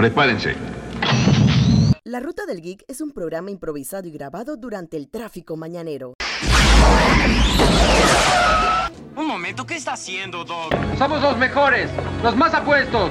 Prepárense. La Ruta del Geek es un programa improvisado y grabado durante el tráfico mañanero. Un momento, ¿qué está haciendo, Doc? Somos los mejores, los más apuestos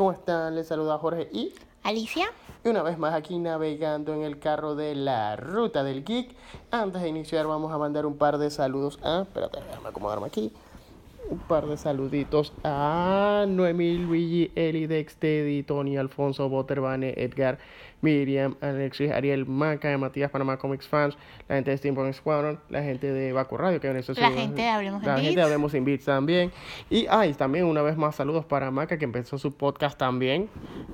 ¿cómo están? Les saluda Jorge y, Alicia. y una vez más aquí navegando en el carro de la ruta del geek. Antes de iniciar vamos a mandar un par de saludos a... Espérate, déjame acomodarme aquí. Un par de saluditos a Noemí, Luigi, Eli, Dex, Teddy, Tony, Alfonso, Botterbane, Edgar, Miriam, Alexis, Ariel, Maca, Matías, Panamá Comics Fans, la gente de Steampunk Squadron, la gente de Baco Radio, que en eso La gente de Hablemos en La gente de. Hablemos en Beats también. Y ay, también una vez más saludos para Maca, que empezó su podcast también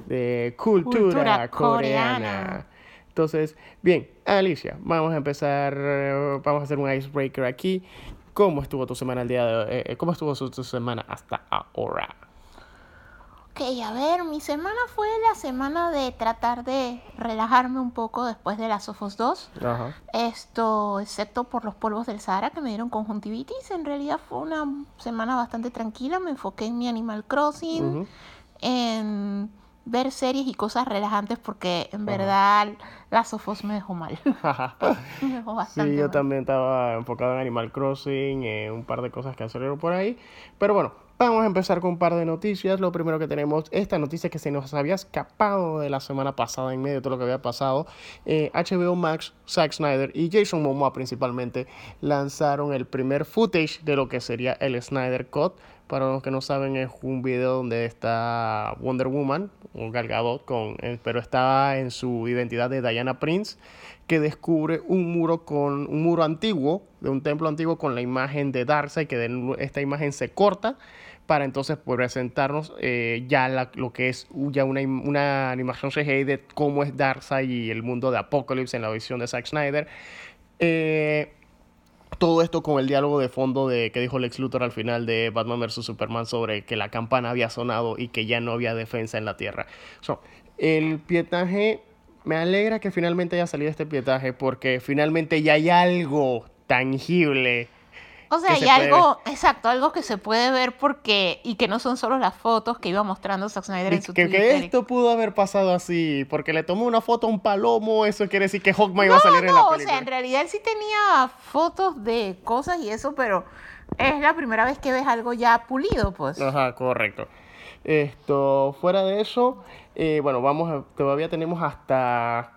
de cultura, Cultura coreana. coreana. Entonces, bien, Alicia, vamos a empezar, eh, vamos a hacer un icebreaker aquí. ¿Cómo estuvo tu semana el día de hoy? Eh, ¿Cómo estuvo su- tu semana hasta ahora? Ok, a ver, mi semana fue la semana de tratar de relajarme un poco después de las Sofos 2. Ajá. Esto, excepto por los polvos del Sahara que me dieron conjuntivitis, en realidad fue una semana bastante tranquila. Me enfoqué en mi Animal Crossing, en ver series y cosas relajantes porque en verdad las Sofos me dejó mal. me dejó bastante Sí, yo mal. también estaba enfocado en Animal Crossing, en un par de cosas que salieron por ahí. Pero bueno, vamos a empezar con un par de noticias. Lo primero que tenemos, esta noticia que se nos había escapado de la semana pasada en medio de todo lo que había pasado. Eh, HBO Max, Zack Snyder y Jason Momoa principalmente lanzaron el primer footage de lo que sería el Snyder Cut. Para los que no saben, es un video donde está Wonder Woman, o Gal Gadot, con, eh, pero está en su identidad de Diana Prince, que descubre un muro con un muro antiguo, de un templo antiguo con la imagen de Darkseid, que esta imagen se corta para entonces presentarnos eh, ya lo que es ya una, una animación CGI de cómo es Darkseid y el mundo de Apocalypse en la visión de Zack Snyder. Eh, todo esto con el diálogo de fondo de que dijo Lex Luthor al final de Batman vs Superman sobre que la campana había sonado y que ya no había defensa en la Tierra. So, el pietaje me alegra que finalmente haya salido este pietaje porque finalmente ya hay algo tangible. O sea, que y se puede algo, exacto, algo que se puede ver porque, y que no son solo las fotos que iba mostrando Zack Snyder en Que, su que Twitter. esto pudo haber pasado así, porque le tomó una foto a un palomo, eso quiere decir que Hawkman iba No, a salir en la no, o película. sea, en realidad él sí tenía fotos de cosas y eso, pero es la primera vez que ves algo ya pulido, pues. Ajá, correcto. Esto, fuera de eso, eh, bueno, vamos a- todavía tenemos hasta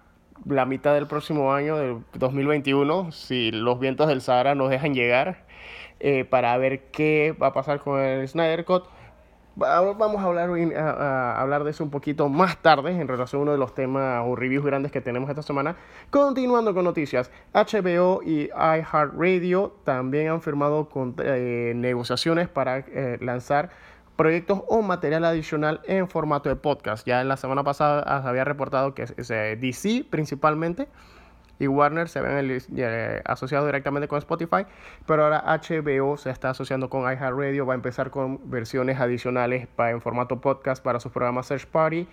la mitad del próximo año, del 2021, si los vientos del Sahara nos dejan llegar, eh, para ver qué va a pasar con el Snyder Cut. Va- Vamos a hablar, a, a hablar de eso un poquito más tarde en relación a uno de los temas o reviews grandes que tenemos esta semana. Continuando con noticias, HBO y iHeartRadio también han firmado con, eh, negociaciones para eh, lanzar proyectos o material adicional en formato de podcast. Ya en la semana pasada había reportado que es- es, DC principalmente y Warner se habían eh, asociado directamente con Spotify, pero ahora HBO se está asociando con iHeartRadio, va a empezar con versiones adicionales para, en formato podcast para sus programas Search Party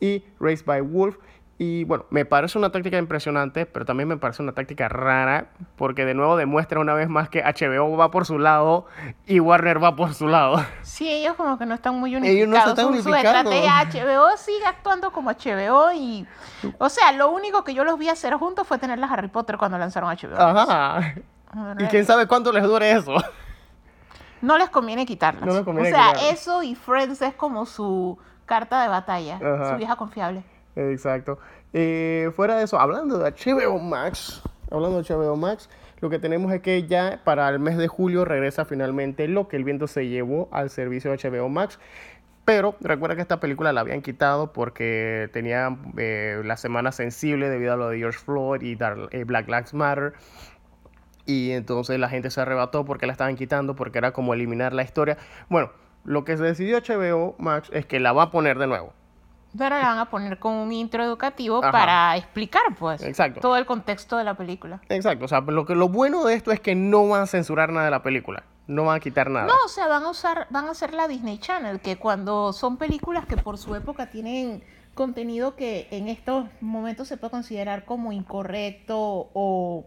y Race by Wolf. Y bueno, me parece una táctica impresionante, pero también me parece una táctica rara, porque de nuevo demuestra una vez más que HBO va por su lado y Warner va por su lado. Sí, ellos como que no están muy unificados. Ellos no están HBO sigue actuando como HBO y... O sea, lo único que yo los vi hacer juntos fue tenerlas Harry Potter cuando lanzaron HBO. Ajá. Y quién sabe cuánto les dure eso. No les conviene quitarlas. No les conviene o sea, quitarlas. eso y Friends es como su carta de batalla, Ajá. su vieja confiable. Exacto. Eh, fuera de eso, hablando de HBO Max, hablando de HBO Max, lo que tenemos es que ya para el mes de julio regresa finalmente lo que el viento se llevó al servicio de HBO Max. Pero recuerda que esta película la habían quitado porque tenía eh, la semana sensible debido a lo de George Floyd y eh, Black Lives Matter. Y entonces la gente se arrebató porque la estaban quitando, porque era como eliminar la historia. Bueno, lo que se decidió HBO Max es que la va a poner de nuevo. Pero la van a poner con un intro educativo Ajá. para explicar, pues, Exacto. todo el contexto de la película. Exacto, o sea, lo, que, lo bueno de esto es que no van a censurar nada de la película, no van a quitar nada. No, o sea, van a usar, van a hacer la Disney Channel, que cuando son películas que por su época tienen contenido que en estos momentos se puede considerar como incorrecto o,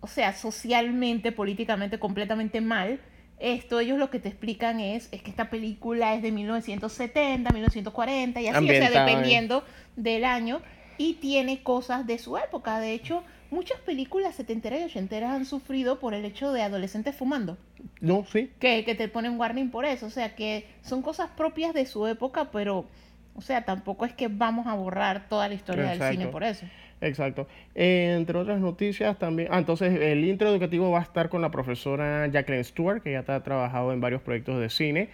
o sea, socialmente, políticamente completamente mal. Esto ellos lo que te explican es, es que esta película es de 1970, 1940 y así, o sea, en- dependiendo del año y tiene cosas de su época. De hecho, muchas películas setenteras y ochenteras han sufrido por el hecho de adolescentes fumando No, sí. que, que te ponen warning por eso. O sea, que son cosas propias de su época, pero, o sea, tampoco es que vamos a borrar toda la historia del cine por eso. Exacto. Eh, entre otras noticias también. Ah, entonces el intro educativo va a estar con la profesora Jacqueline Stewart, que ya está- ha trabajado en varios proyectos de cine.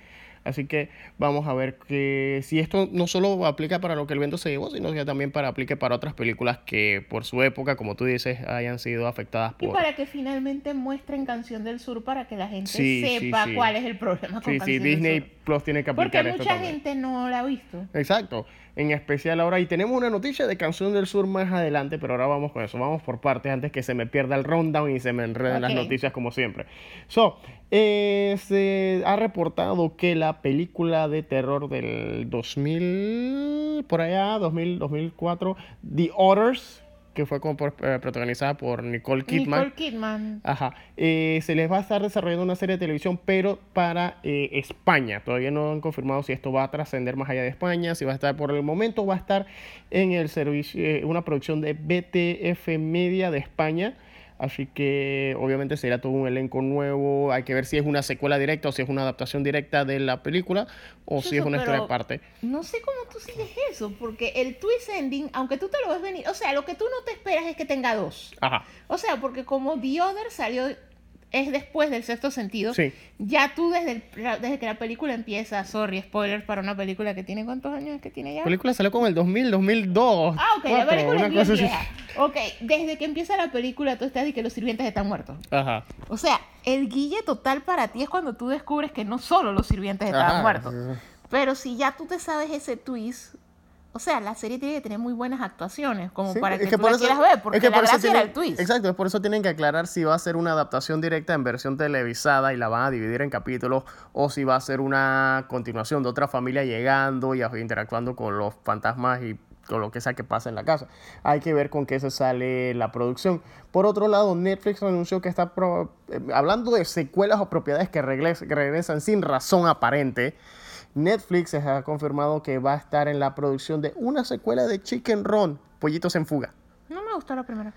Así que vamos a ver que si esto no solo aplica para lo que el viento se llevó, sino que también para aplique para otras películas que por su época, como tú dices, hayan sido afectadas Y por. para que finalmente muestren Canción del Sur para que la gente Sí, sepa sí. cuál es el problema con Sí, sí, Canción Disney del Sur. Plus tiene que Porque aplicar esto mucha gente no la ha visto. Exacto, en especial ahora. Y tenemos una noticia de Canción del Sur más adelante, pero ahora vamos con eso. Vamos por partes antes que se me pierda el rundown y se me enreden las noticias como siempre. So, eh, se ha reportado que la película de terror del 2000, por allá, 2000, 2004, The Others, que fue como por- eh, protagonizada por Nicole Kidman. Nicole Kidman. Ajá. Eh, se les va a estar desarrollando una serie de televisión, pero para eh, España. Todavía no han confirmado si esto va a trascender más allá de España, si va a estar por el momento, va a estar en el servicio, eh, una producción de BTF Media de España. Así que obviamente será todo un elenco nuevo. Hay que ver si es una secuela directa o si es una adaptación directa de la película o si es una historia aparte. No sé cómo tú sigues eso, porque el twist ending, aunque tú te lo ves venir, o sea, lo que tú no te esperas es que tenga dos. Ajá. O sea, porque como The Other salió, es después del sexto sentido, Sí. ya tú desde, el- desde que la película empieza, sorry, spoiler para una película que tiene cuántos años que tiene ya. La película salió como el 2000, 2002. Ah, ok, la película una cosa vieja. Ok, desde que empieza la película tú estás y que los sirvientes están muertos. Ajá. O sea, el guille total para ti es cuando tú descubres que no solo los sirvientes estaban Ajá. muertos. Pero si ya tú te sabes ese twist, o sea, la serie tiene que tener muy buenas actuaciones, como Sí, para es que, tú por la eso- quieras ver, porque es que la por gracia era el twist. Exacto, es por eso tienen que aclarar si va a ser una adaptación directa en versión televisada y la van a dividir en capítulos o si va a ser una continuación de otra familia llegando y interactuando con los fantasmas y con lo que sea que pasa en la casa. Hay que ver con qué se sale la producción. Por otro lado, Netflix anunció que está pro- eh, hablando de secuelas o propiedades que, que regresan sin razón aparente. Netflix ha confirmado que va a estar en la producción de una secuela de Chicken Run, Pollitos en Fuga. No me gustó la primera.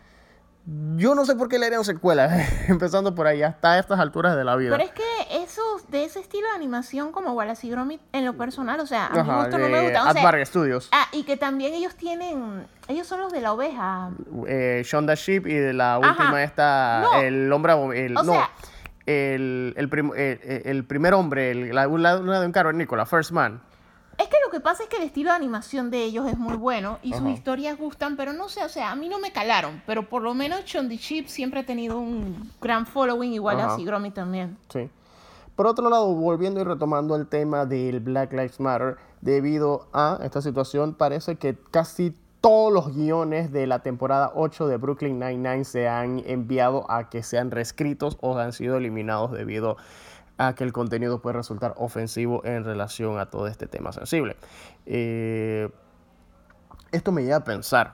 Yo no sé por qué le harían secuela, empezando por ahí, hasta estas alturas de la vida. Pero es que esos, de ese estilo de animación como Wallace y Gromit, en lo personal, o sea, a Ajá, gusto no me gusta. O sea, Studios. ah, y que también ellos tienen, ellos son los de la oveja. Eh, Shonda Sheep y de la Ajá. última esta, No. el hombre, el, O no, sea- el, el, prim- el- el- el primer hombre, el, la, una una de un cavernícola, First Man. Es que lo que pasa es que el estilo de animación de ellos es muy bueno y sus Ajá. historias gustan, pero no sé, o sea, a mí no me calaron. Pero por lo menos Chondi Chip siempre ha tenido un gran following, igual Ajá. así Gromit también. Sí. Por otro lado, volviendo y retomando el tema del Black Lives Matter, debido a esta situación, parece que casi todos los guiones de la temporada 8 de Brooklyn Nine-Nine se han enviado a que sean reescritos o han sido eliminados debido a que el contenido puede resultar ofensivo en relación a todo este tema sensible. Eh, esto me lleva a pensar,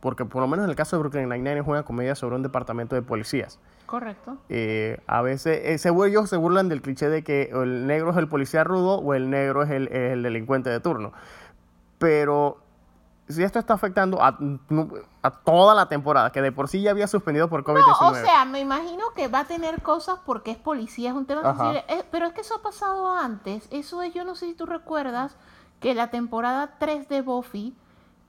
porque por lo menos en el caso de Brooklyn Nine-Nine es una comedia sobre un departamento de policías. Correcto. Eh, a veces eh, se, ellos se burlan del cliché de que el negro es el policía rudo o el negro es el, es el delincuente de turno. Pero si esto está afectando a, a toda la temporada, que de por sí ya había suspendido por COVID-19. No, o sea, me imagino que va a tener cosas porque es policía, es un tema sensible. Eh, pero es que eso ha pasado antes. Eso es, yo no sé si tú recuerdas que la temporada 3 de Buffy,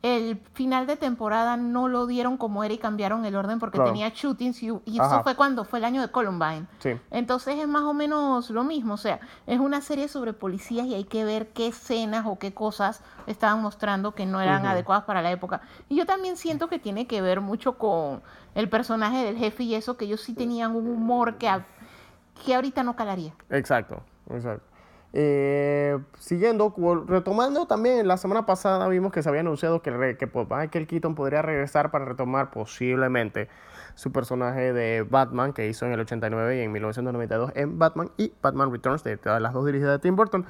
el final de temporada no lo dieron como era y cambiaron el orden porque Claro. tenía shootings y, eso fue cuando fue el año de Columbine. Sí. Entonces es más o menos lo mismo, o sea, es una serie sobre policías y hay que ver qué escenas o qué cosas estaban mostrando que no eran adecuadas para la época. Y yo también siento que tiene que ver mucho con el personaje del jefe y eso, que ellos sí tenían un humor que, a- que ahorita no calaría. Exacto, exacto. Eh, siguiendo, retomando también, la semana pasada vimos que se había anunciado que, que pues, Michael Keaton podría regresar para retomar posiblemente su personaje de Batman que hizo en el 89 y en 1992 en Batman y Batman Returns, de todas las dos dirigidas de Tim Burton.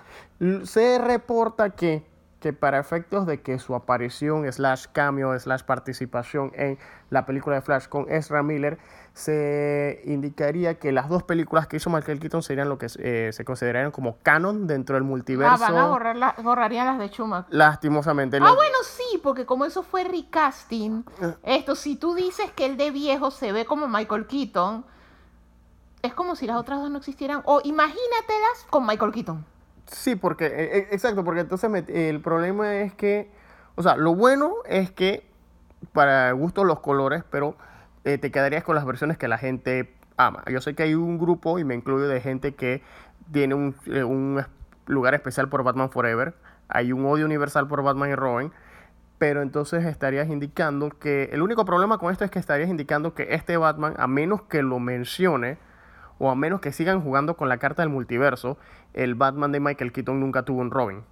Se reporta que, que para efectos de que su aparición, slash cameo, slash participación en la película de Flash con Ezra Miller, se indicaría que las dos películas que hizo Michael Keaton serían lo que eh, se considerarían como canon dentro del multiverso. Ah, van a borrar la- borrarían las de Schumacher. Lastimosamente. Ah, bueno, sí, porque como eso fue recasting, Ah. esto, si tú dices que el de viejo se ve como Michael Keaton, es como si las otras dos no existieran. O imagínatelas con Michael Keaton. Sí, porque, eh, eh, exacto, porque entonces me- el problema es que, o sea, lo bueno es que para gusto los colores, pero eh, te quedarías con las versiones que la gente ama. Yo sé que hay un grupo, y me incluyo, de gente que tiene un, eh, un lugar especial por Batman Forever, hay un odio universal por Batman y Robin, pero entonces estarías indicando que, el único problema con esto es que estarías indicando que este Batman, a menos que lo mencione, o a menos que sigan jugando con la carta del multiverso, el Batman de Michael Keaton nunca tuvo un Robin.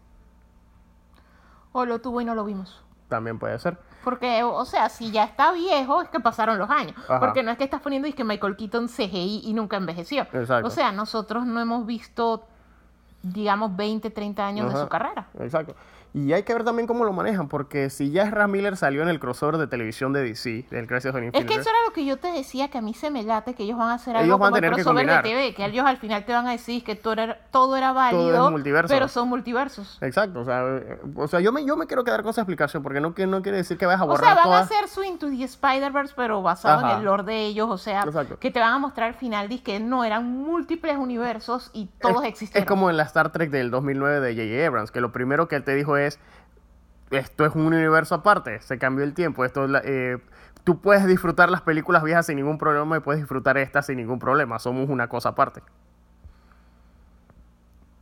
O lo tuvo y no lo vimos. También puede ser. Porque, o sea, si ya está viejo, es que pasaron los años. Ajá. Porque no es que estás poniendo y que Michael Keaton CGI y nunca envejeció. Exacto. O sea, nosotros no hemos visto, digamos, 20, 30 años de su carrera. Exacto. Y hay que ver también cómo lo manejan, porque si ya Ezra Miller salió en el crossover de televisión de DC, del Crisis on Es Infinite, que eso era lo que yo te decía, que a mí se me late, que ellos van a hacer Ellos algo van a como el tener que crossover de combinar. TV, que ellos al final te van a decir que todo era, todo era es válido, multiverso. pero son multiversos. Exacto, o sea, eh, o sea yo, me, yo me quiero quedar con esa explicación, porque no, que- no quiere decir que vayas a O borrar sea, van todas... a hacer su Into the Spider-Verse, pero basado Ajá. en el lore de ellos. O sea, Exacto. que te van a mostrar al final que no eran múltiples universos y todos es, existieron. Es como en la Star Trek del 2009 de J.J. Abrams, que lo primero que él te dijo es, esto es un universo aparte, se cambió el tiempo, esto es la- eh, tú puedes disfrutar las películas viejas sin ningún problema y puedes disfrutar estas sin ningún problema, somos una cosa aparte.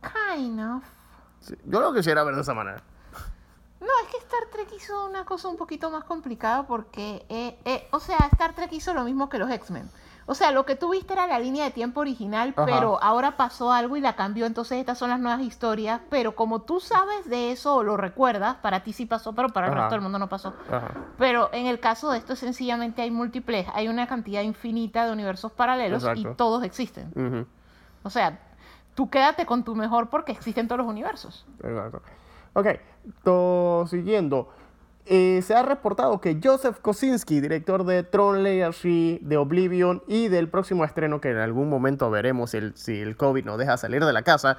Kind of. Sí, Yo lo quisiera ver de esa manera. No, es que Star Trek hizo una cosa un poquito más complicada porque, eh, eh, o sea, Star Trek hizo lo mismo que los X-Men. O sea, lo que tú viste era la línea de tiempo original, Ajá. pero ahora pasó algo y la cambió, entonces estas son las nuevas historias, pero como tú sabes de eso o lo recuerdas, para ti sí pasó, pero para el Ajá. resto del mundo no pasó. Ajá. Pero en el caso de esto, sencillamente hay múltiples, hay una cantidad infinita de universos paralelos Exacto. y todos existen. O sea, tú quédate con tu mejor porque existen todos los universos. Exacto. Ok, to- siguiendo. Eh, se ha reportado que Joseph Kosinski, director de Tron Legacy, de Oblivion y del próximo estreno que en algún momento veremos el- si el COVID nos deja salir de la casa,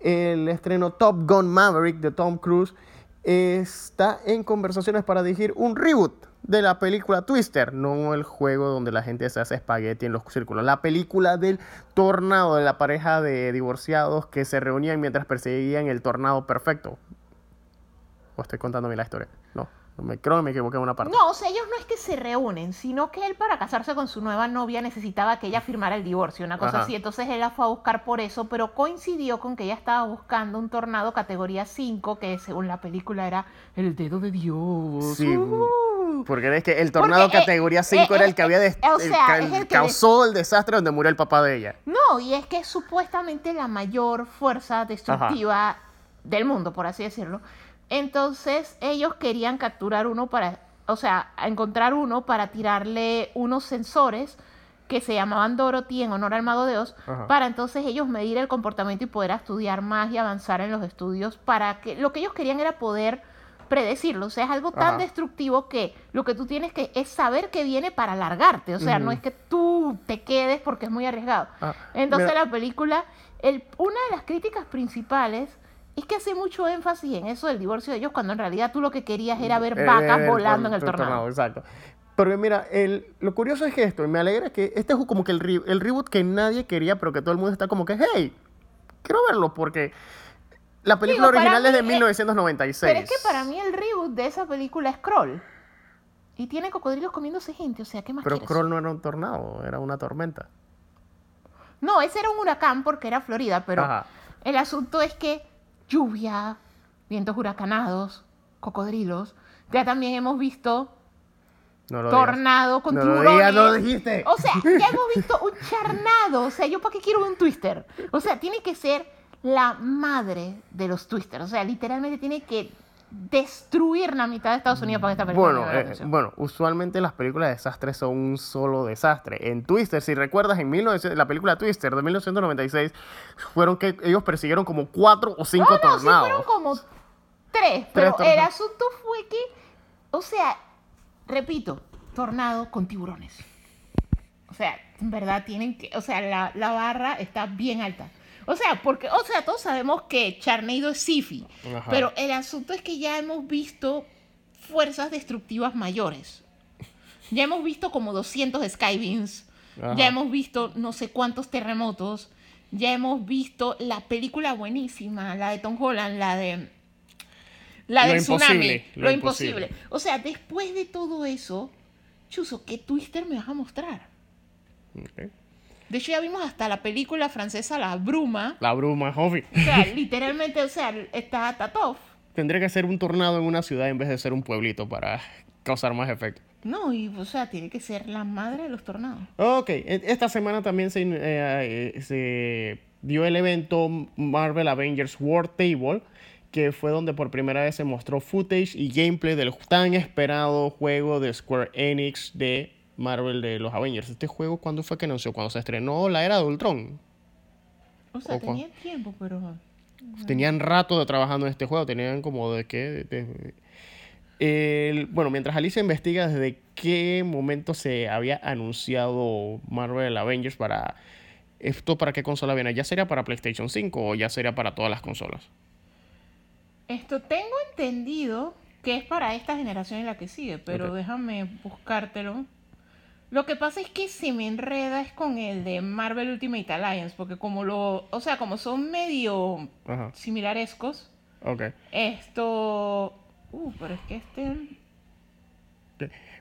el estreno Top Gun Maverick de Tom Cruise, está en conversaciones para dirigir un reboot de la película Twister, no el juego donde la gente se hace espagueti en los círculos, la película del tornado, de la pareja de divorciados que se reunían mientras perseguían el tornado perfecto. ¿O estoy contándome la historia? No, no me, creo que me equivoqué en una parte. No, o sea, ellos no es que se reúnen, sino que él para casarse con su nueva novia necesitaba que ella firmara el divorcio, una cosa Ajá. así. Entonces él la fue a buscar por eso, pero coincidió con que ella estaba buscando un tornado categoría 5, que según la película era el dedo de Dios. Sí, Uh. porque es que el tornado Porque, eh, categoría 5 eh, era eh, el que había eh, o sea, el que causó el desastre donde murió el papá de ella. No, y es que es supuestamente la mayor fuerza destructiva del mundo, por así decirlo. Entonces ellos querían capturar uno para, o sea, encontrar uno para tirarle unos sensores que se llamaban Dorothy en honor al mago de Oz, Ajá. para entonces ellos medir el comportamiento y poder estudiar más y avanzar en los estudios para que lo que ellos querían era poder predecirlo, o sea, es algo tan Ajá. destructivo que lo que tú tienes que es saber que viene para largarte, o sea, no es que tú te quedes porque es muy arriesgado. Ah, Entonces mira. la película, el, una de las críticas principales es que hace mucho énfasis en eso del divorcio de ellos, cuando en realidad tú lo que querías era ver Eh, vacas volando en el tornado. Exacto. Pero mira, el, lo curioso es que esto, y me alegra que este es como que el, re- el reboot que nadie quería, pero que todo el mundo está como que, hey, quiero verlo, porque la película original es de mí, eh, 1996. Pero es que para mí el reboot de esa película es Kroll. Y tiene cocodrilos comiéndose gente, o sea, ¿qué más Pero quieres? Kroll no era un tornado, era una tormenta. No, ese era un huracán porque era Florida, pero Ajá. el asunto es que lluvia, vientos huracanados, cocodrilos. Ya también hemos visto No lo digas. tornado con No lo tiburones. digas, no lo dijiste. O sea, ya hemos visto un charnado. O sea, ¿yo para qué quiero un twister? O sea, tiene que ser la madre de los twisters. O sea, literalmente tiene que destruir la mitad de Estados Unidos para esta película Bueno, eh, bueno, usualmente las películas de desastres son un solo desastre. En Twister, si recuerdas, en 1900 la película Twister de 1996, fueron que ellos persiguieron como cuatro o cinco no, no, sí tornados. fueron como tres, pero el asunto fue que, o sea, repito, tornado con tiburones. O sea, en verdad tienen que, o sea, la, la barra está bien alta. O sea, porque, o sea, todos sabemos que Charneido es Sifi, pero el asunto es que ya hemos visto fuerzas destructivas mayores. Ya hemos visto como 200 Skybeams, ya hemos visto no sé cuántos terremotos, ya hemos visto la película buenísima, la de Tom Holland, la de la Lo del tsunami, imposible, lo, lo imposible. imposible. O sea, después de todo eso, Chuso, ¿qué twister me vas a mostrar? De hecho, ya vimos hasta la película francesa La Bruma. La bruma, obvio. O sea, literalmente, o sea, está Tatov. Tendría que ser un tornado en una ciudad en vez de ser un pueblito para causar más efecto. No, y o sea, tiene que ser la madre de los tornados. Ok, e- esta semana también se, eh, eh, se dio el evento Marvel Avengers War Table, que fue donde por primera vez se mostró footage y gameplay del tan esperado juego de Square Enix de Marvel de los Avengers. Este juego, ¿cuándo fue que anunció? Cuando se estrenó la era de Ultron. O sea, O cua- tenía tiempo, pero... Tenían rato de trabajando en este juego, tenían como de qué... de- el- bueno, mientras Alicia investiga desde qué momento se había anunciado Marvel Avengers para... ¿Esto para qué consola viene? ¿Ya sería para PlayStation 5 o ya sería para todas las consolas? Esto tengo entendido que es para esta generación y la que sigue, pero déjame buscártelo. Lo que pasa es que se me enreda es con el de Marvel Ultimate Alliance, porque como lo, o sea, como son medio Ajá, similarescos, ok. esto, uh, pero es que este,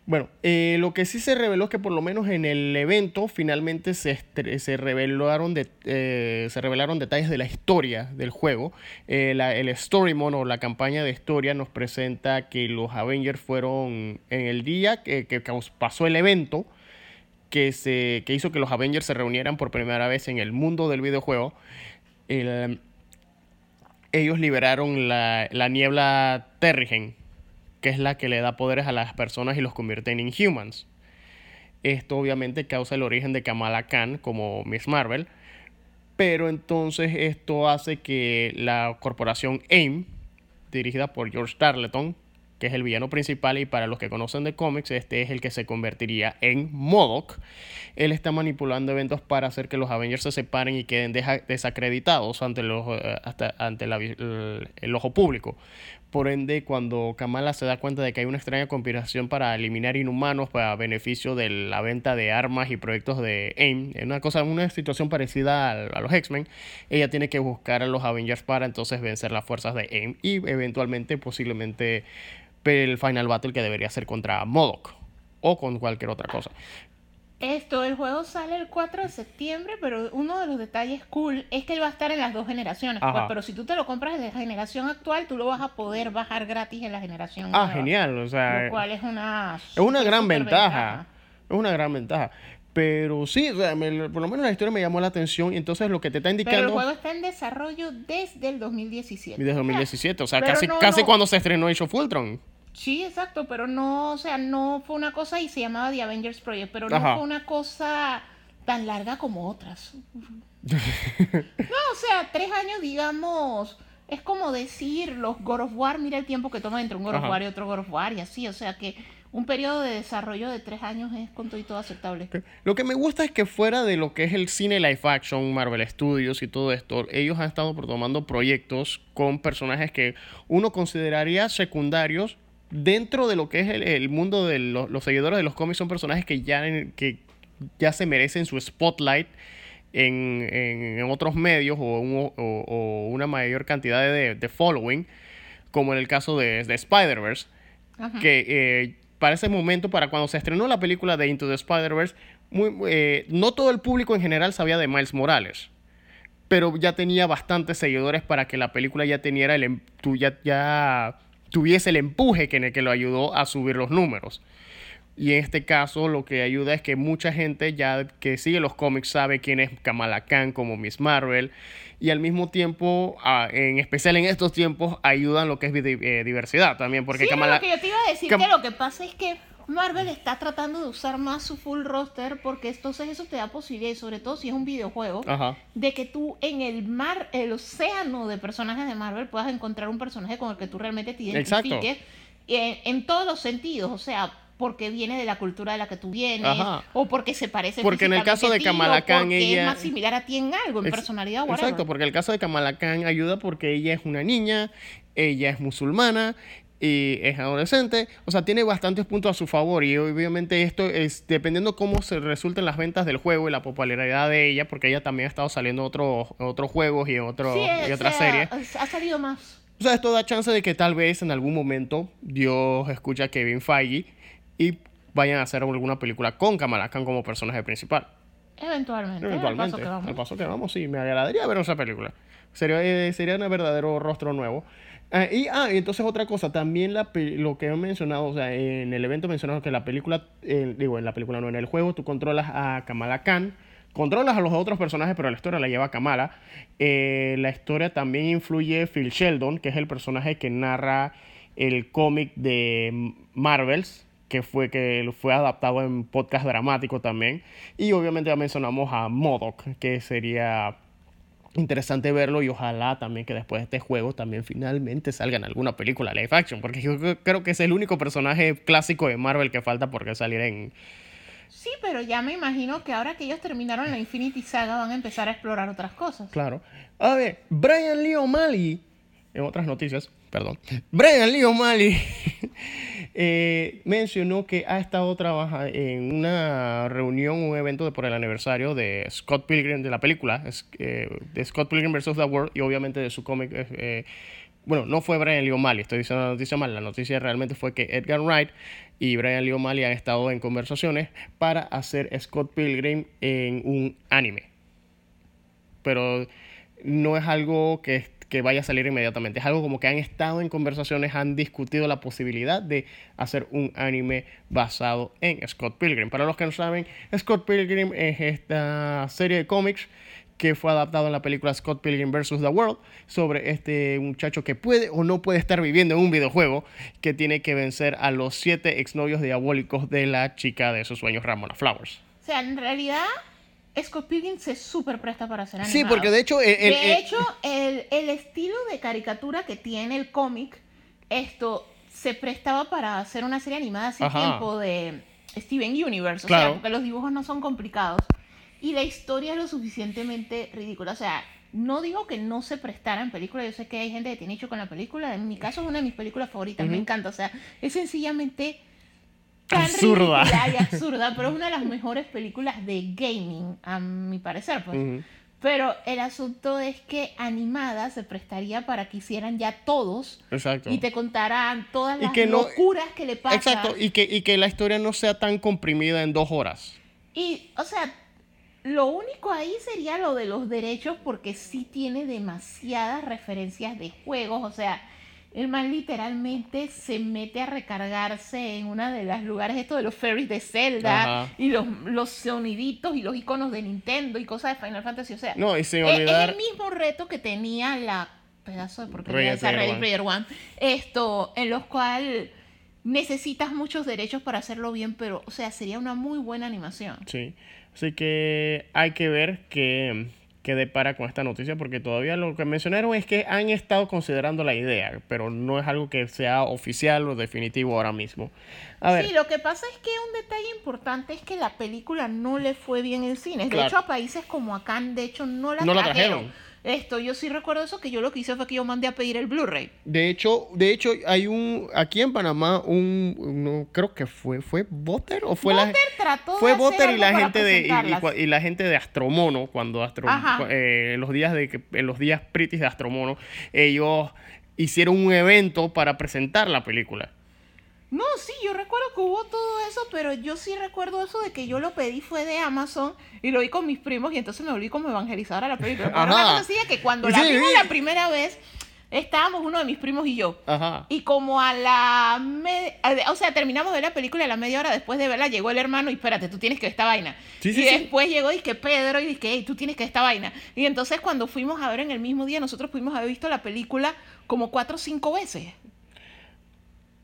Bueno, eh, lo que sí se reveló es que por lo menos en el evento finalmente se, se, revelaron, de- eh, se revelaron detalles de la historia del juego. Eh, la- el Story Mode o la campaña de historia nos presenta que los Avengers fueron en el día que, que pasó el evento, que, se, que hizo que los Avengers se reunieran por primera vez en el mundo del videojuego. El- ellos liberaron la, la niebla Terrigen, que es la que le da poderes a las personas y los convierte en Inhumans. Esto obviamente causa el origen de Kamala Khan como Miss Marvel, pero entonces esto hace que la corporación AIM, dirigida por George Tarleton, que es el villano principal y para los que conocen de cómics, este es el que se convertiría en MODOK. Él está manipulando eventos para hacer que los Avengers se separen y queden desacreditados ante, los, eh, hasta- ante el, ojo público. Por ende, cuando Kamala se da cuenta de que hay una extraña conspiración para eliminar inhumanos para beneficio de la venta de armas y proyectos de AIM, en una cosa, una situación parecida a los X-Men, ella tiene que buscar a los Avengers para entonces vencer las fuerzas de AIM y eventualmente, posiblemente, el Final Battle que debería ser contra MODOK o con cualquier otra cosa. Esto, el juego sale el 4 de septiembre, pero uno de los detalles cool es que él va a estar en las dos generaciones. pues, pero si tú te lo compras de la generación actual, tú lo vas a poder bajar gratis en la generación Ah, nueva, genial, o sea, Lo cual es una... es una gran ventaja. Es una gran ventaja. Pero sí, o sea, me- por lo menos la historia me llamó la atención y entonces lo que te está Pero el indicando juego está en desarrollo desde el 2017. desde sea, 2017, o sea, pero casi, no, casi no. cuando se estrenó Age of Ultron. Sí, exacto, pero no, o sea, no fue una cosa y se llamaba The Avengers Project, pero no Ajá. fue una cosa tan larga como otras. No, o sea, tres años, digamos, es como decir los God of War, mira el tiempo que toma entre un God of. War y otro God of War y así, o sea que un periodo de desarrollo de tres años es con todo y todo aceptable. Lo que me gusta es que fuera de lo que es el cine live action, Marvel Studios y todo esto, ellos han estado tomando proyectos con personajes que uno consideraría secundarios dentro de lo que es el, el mundo de los, los seguidores de los cómics. Son personajes que ya, que ya se merecen su spotlight en, en- en otros medios o, un- o- o una mayor cantidad de, de following, como en el caso de, de Spider-Verse que eh, para ese momento, para cuando se estrenó la película de Into the Spider-Verse, eh, no todo el público en general sabía de Miles Morales, pero ya tenía bastantes seguidores para que la película ya, teniera el, em- ya, ya tuviese el empuje que, que lo ayudó a subir los números. Y en este caso lo que ayuda es que mucha gente ya que sigue los cómics sabe quién es Kamala Khan como Miss Marvel. Y al mismo tiempo, ah, en especial en estos tiempos, ayudan lo que es eh, diversidad también. Porque sí, Kamala... lo que yo te iba a decir Cam- que lo que pasa es que Marvel está tratando de usar más su full roster porque entonces eso te da posibilidad, sobre todo si es un videojuego, Ajá. de que tú en el mar, el océano de personajes de Marvel puedas encontrar un personaje con el que tú realmente te Exacto. identifiques en, en todos los sentidos, o sea, porque viene de la cultura de la que tú vienes, Ajá. o porque se parece Porque en el caso de Kamala o Khan, ella- es más similar a ti en algo, en personalidad, whatever. Exacto, porque el caso de Kamala Khan ayuda porque ella es una niña, ella es musulmana y es adolescente, o sea, tiene bastantes puntos a su favor y obviamente esto es dependiendo cómo se resulten las ventas del juego y la popularidad de ella, porque ella también ha estado saliendo en otros otros juegos y otro, Sí, y otras sea, series. Ha salido más. O sea, esto da chance de que tal vez en algún momento Dios escucha a Kevin Feige y vayan a hacer alguna película con Kamala Khan como personaje principal. Eventualmente, Eventualmente, al paso que vamos. al paso que vamos, sí, me agradaría ver esa película. Sería, eh, sería un verdadero rostro nuevo. Ah, y, ah, entonces otra cosa, también la, lo que he mencionado, o sea, en el evento mencionaron que la película, eh, digo, en la película no, en el juego tú controlas a Kamala Khan, controlas a los otros personajes, pero la historia la lleva Kamala. Eh, la historia también influye Phil Sheldon, que es el personaje que narra el cómic de Marvels, que fue que fue adaptado en podcast dramático también. Y obviamente ya mencionamos a Modoc, que sería interesante verlo y ojalá también que después de este juego también finalmente salga en alguna película live action, porque yo creo- que es el único personaje clásico de Marvel que falta porque salir en... Sí, pero ya me imagino que ahora que ellos terminaron la Infinity Saga van a empezar a explorar otras cosas. Claro. A ver, Brian Lee O'Malley, en otras noticias, perdón, Brian Lee O'Malley eh, mencionó que ha estado trabajando en una reunión, un evento por el aniversario de Scott Pilgrim, de la película, eh, de Scott Pilgrim vs. The World y obviamente de su cómic. eh, bueno, no fue Brian Lee O'Malley, estoy diciendo la noticia mal. La noticia realmente fue que Edgar Wright y Brian Lee O'Malley han estado en conversaciones para hacer Scott Pilgrim en un anime pero no es algo que, que vaya a salir inmediatamente. Es algo como que han estado en conversaciones, han discutido la posibilidad de hacer un anime basado en Scott Pilgrim. Para los que no saben, Scott Pilgrim es esta serie de cómics que fue adaptado en la película Scott Pilgrim vs. The World sobre este muchacho que puede o no puede estar viviendo en un videojuego que tiene que vencer a los siete exnovios diabólicos de la chica de sus sueños, Ramona Flowers. O sea, en realidad, Scott Pilgrim se súper presta para Sí, animado. porque de hecho... el- el- de hecho, el, el estilo de caricatura que tiene el cómic, esto se prestaba para hacer una serie animada hace Ajá. tiempo de Steven Universe. O Claro. sea, porque los dibujos no son complicados. Y la historia es lo suficientemente ridícula. O sea, no digo que no se prestara en película. Yo sé que hay gente que tiene hecho con la película. En mi caso es una de mis películas favoritas. Me encanta. O sea, es sencillamente tan Absurda. y absurda, pero es una de las mejores películas de gaming, a mi parecer, pues. Pero el asunto es que animada se prestaría para que hicieran ya todos Exacto. y te contaran todas las que no- locuras que le pasan. Exacto, y que, y que la historia no sea tan comprimida en dos horas. Y, o sea, lo único ahí sería lo de los derechos porque sí tiene demasiadas referencias de juegos. O sea, el man literalmente se mete a recargarse en una de los lugares estos de los ferries de Zelda Ajá. y los, los soniditos y los iconos de Nintendo y cosas de Final Fantasy. O sea, No, y sin es- olvidar- es el mismo reto que tenía la pedazo de porquería esa Ready One. Player One. Esto, en los cuales necesitas muchos derechos para hacerlo bien, pero, o sea, sería una muy buena animación. Sí. Así que hay que ver qué, qué depara con esta noticia, porque todavía lo que mencionaron es que han estado considerando la idea, pero no es algo que sea oficial o definitivo ahora mismo. A ver, Sí, lo que pasa es que un detalle importante es que la película no le fue bien en cines. De Claro. hecho, a países como acá, de hecho, no la No la trajeron. Esto, yo sí recuerdo eso, que yo lo que hice fue que yo mandé a pedir el Blu-ray. de hecho, de hecho hay un aquí en Panamá un no creo que fue fue Botter o fue la trató de fue Botter y la gente de y- la gente de Astromono cuando Astro eh, en los días de que en los días pritis de Astromono ellos hicieron un evento para presentar la película. No, sí, yo recuerdo que hubo todo eso, pero yo sí recuerdo eso de que yo lo pedí fue de Amazon y lo vi con mis primos y entonces me volví como evangelizadora a la película. Pero Ajá. una cosa así de que cuando la Sí, vimos sí. la primera vez, estábamos uno de mis primos y yo. Ajá. Y como a la media, o sea, terminamos de ver la película y a la media hora después de verla llegó el hermano y espérate, tú tienes que ver esta vaina. Sí, y sí. después llegó y que Pedro y que hey, tú tienes que ver esta vaina. Y entonces cuando fuimos a ver en el mismo día, nosotros pudimos haber visto la película como cuatro o cinco veces.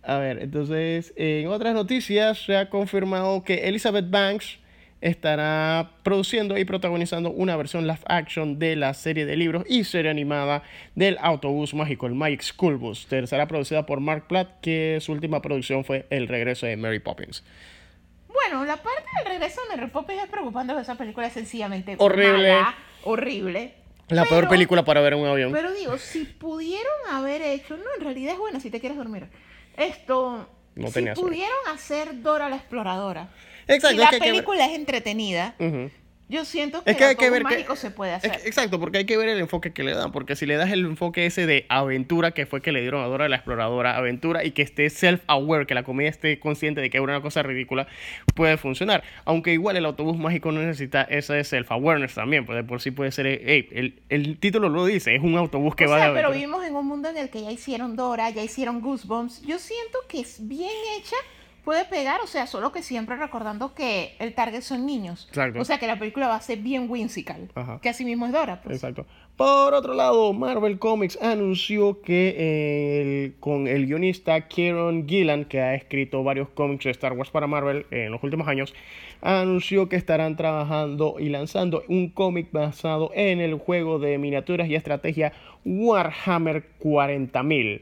A ver, entonces, en otras noticias se ha confirmado que Elizabeth Banks estará produciendo y protagonizando una versión live action de la serie de libros y serie animada del autobús mágico, el Magic School Bus. Será producida por Mark Platt, que su última producción fue El regreso de Mary Poppins. Bueno, la parte del regreso de Mary Poppins es preocupante esa película es sencillamente Horrible. mala, horrible. La peor película para ver en un avión. Pero digo, si pudieron haber hecho, no, en realidad es buena si te quieres dormir. Esto, No si tenía pudieron hacer Dora la exploradora, Exacto, si es la que película es entretenida. Yo siento que, Es que el hay que autobús ver que- mágico se puede Es hacer. que- exacto, porque hay que ver el enfoque que le dan. Porque si le das el enfoque ese de aventura, que fue que le dieron a Dora la exploradora, aventura, y que esté self-aware, que la comedia esté consciente de que era una cosa ridícula, puede funcionar. Aunque igual el autobús mágico no necesita ese self-awareness también. Pues de por sí puede ser. ey, el, el título lo dice, es un autobús que o va sea, de pero aventura. vivimos en un mundo en el que ya hicieron Dora, ya hicieron Goosebumps. Yo siento que es bien hecha, puede pegar, o sea, solo que siempre recordando que el target son niños. Exacto. O sea, que la película va a ser bien whimsical, Ajá. que así mismo es Dora. pues. Exacto. Por otro lado, Marvel Comics anunció que eh, el- con el guionista Kieron Gillan, que ha escrito varios cómics de Star Wars para Marvel en los últimos años, anunció que estarán trabajando y lanzando un cómic basado en el juego de miniaturas y estrategia Warhammer 40.000.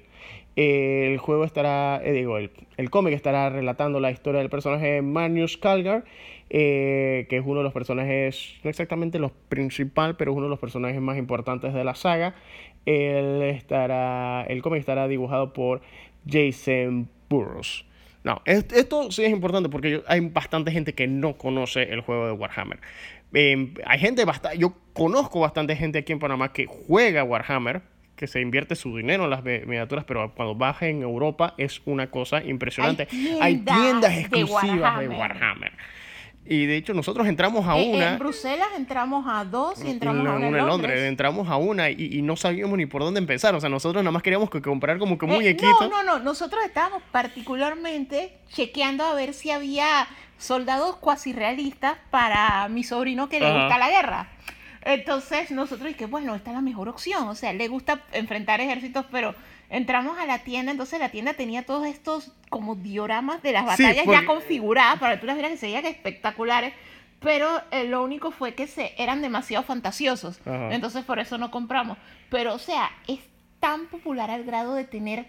El juego estará, eh, digo, el, el cómic estará relatando la historia del personaje Magnus Calgar, eh, que es uno de los personajes, no exactamente los principal, pero es uno de los personajes más importantes de la saga. Él estará, el cómic estará dibujado por Jason Burroughs. No, es- esto sí es importante porque hay bastante gente que no conoce el juego de Warhammer. Eh, hay gente bastante, yo conozco bastante gente aquí en Panamá que juega Warhammer, que se invierte su dinero en las mi- miniaturas, pero cuando baja en Europa es una cosa impresionante. Hay tiendas exclusivas de Warhammer. Warhammer. Y de hecho nosotros entramos a Eh, una... En Bruselas entramos a dos y entramos en a una en Londres. entramos a una y, y no sabíamos ni por dónde empezar. O sea, nosotros nada más queríamos que comprar como que un Eh, muñequito. no, no, no. Nosotros estábamos particularmente chequeando a ver si había soldados cuasi realistas para mi sobrino que le gusta la guerra. Entonces nosotros dije, bueno, esta es la mejor opción. O sea, le gusta enfrentar ejércitos, pero entramos a la tienda, entonces la tienda tenía todos estos como dioramas de las Sí, batallas ya configuradas para que tú las vieras que se veían espectaculares. Pero eh, lo único fue que se eran demasiado fantasiosos. Ajá. Entonces por eso no compramos. Pero o sea, es tan popular al grado de tener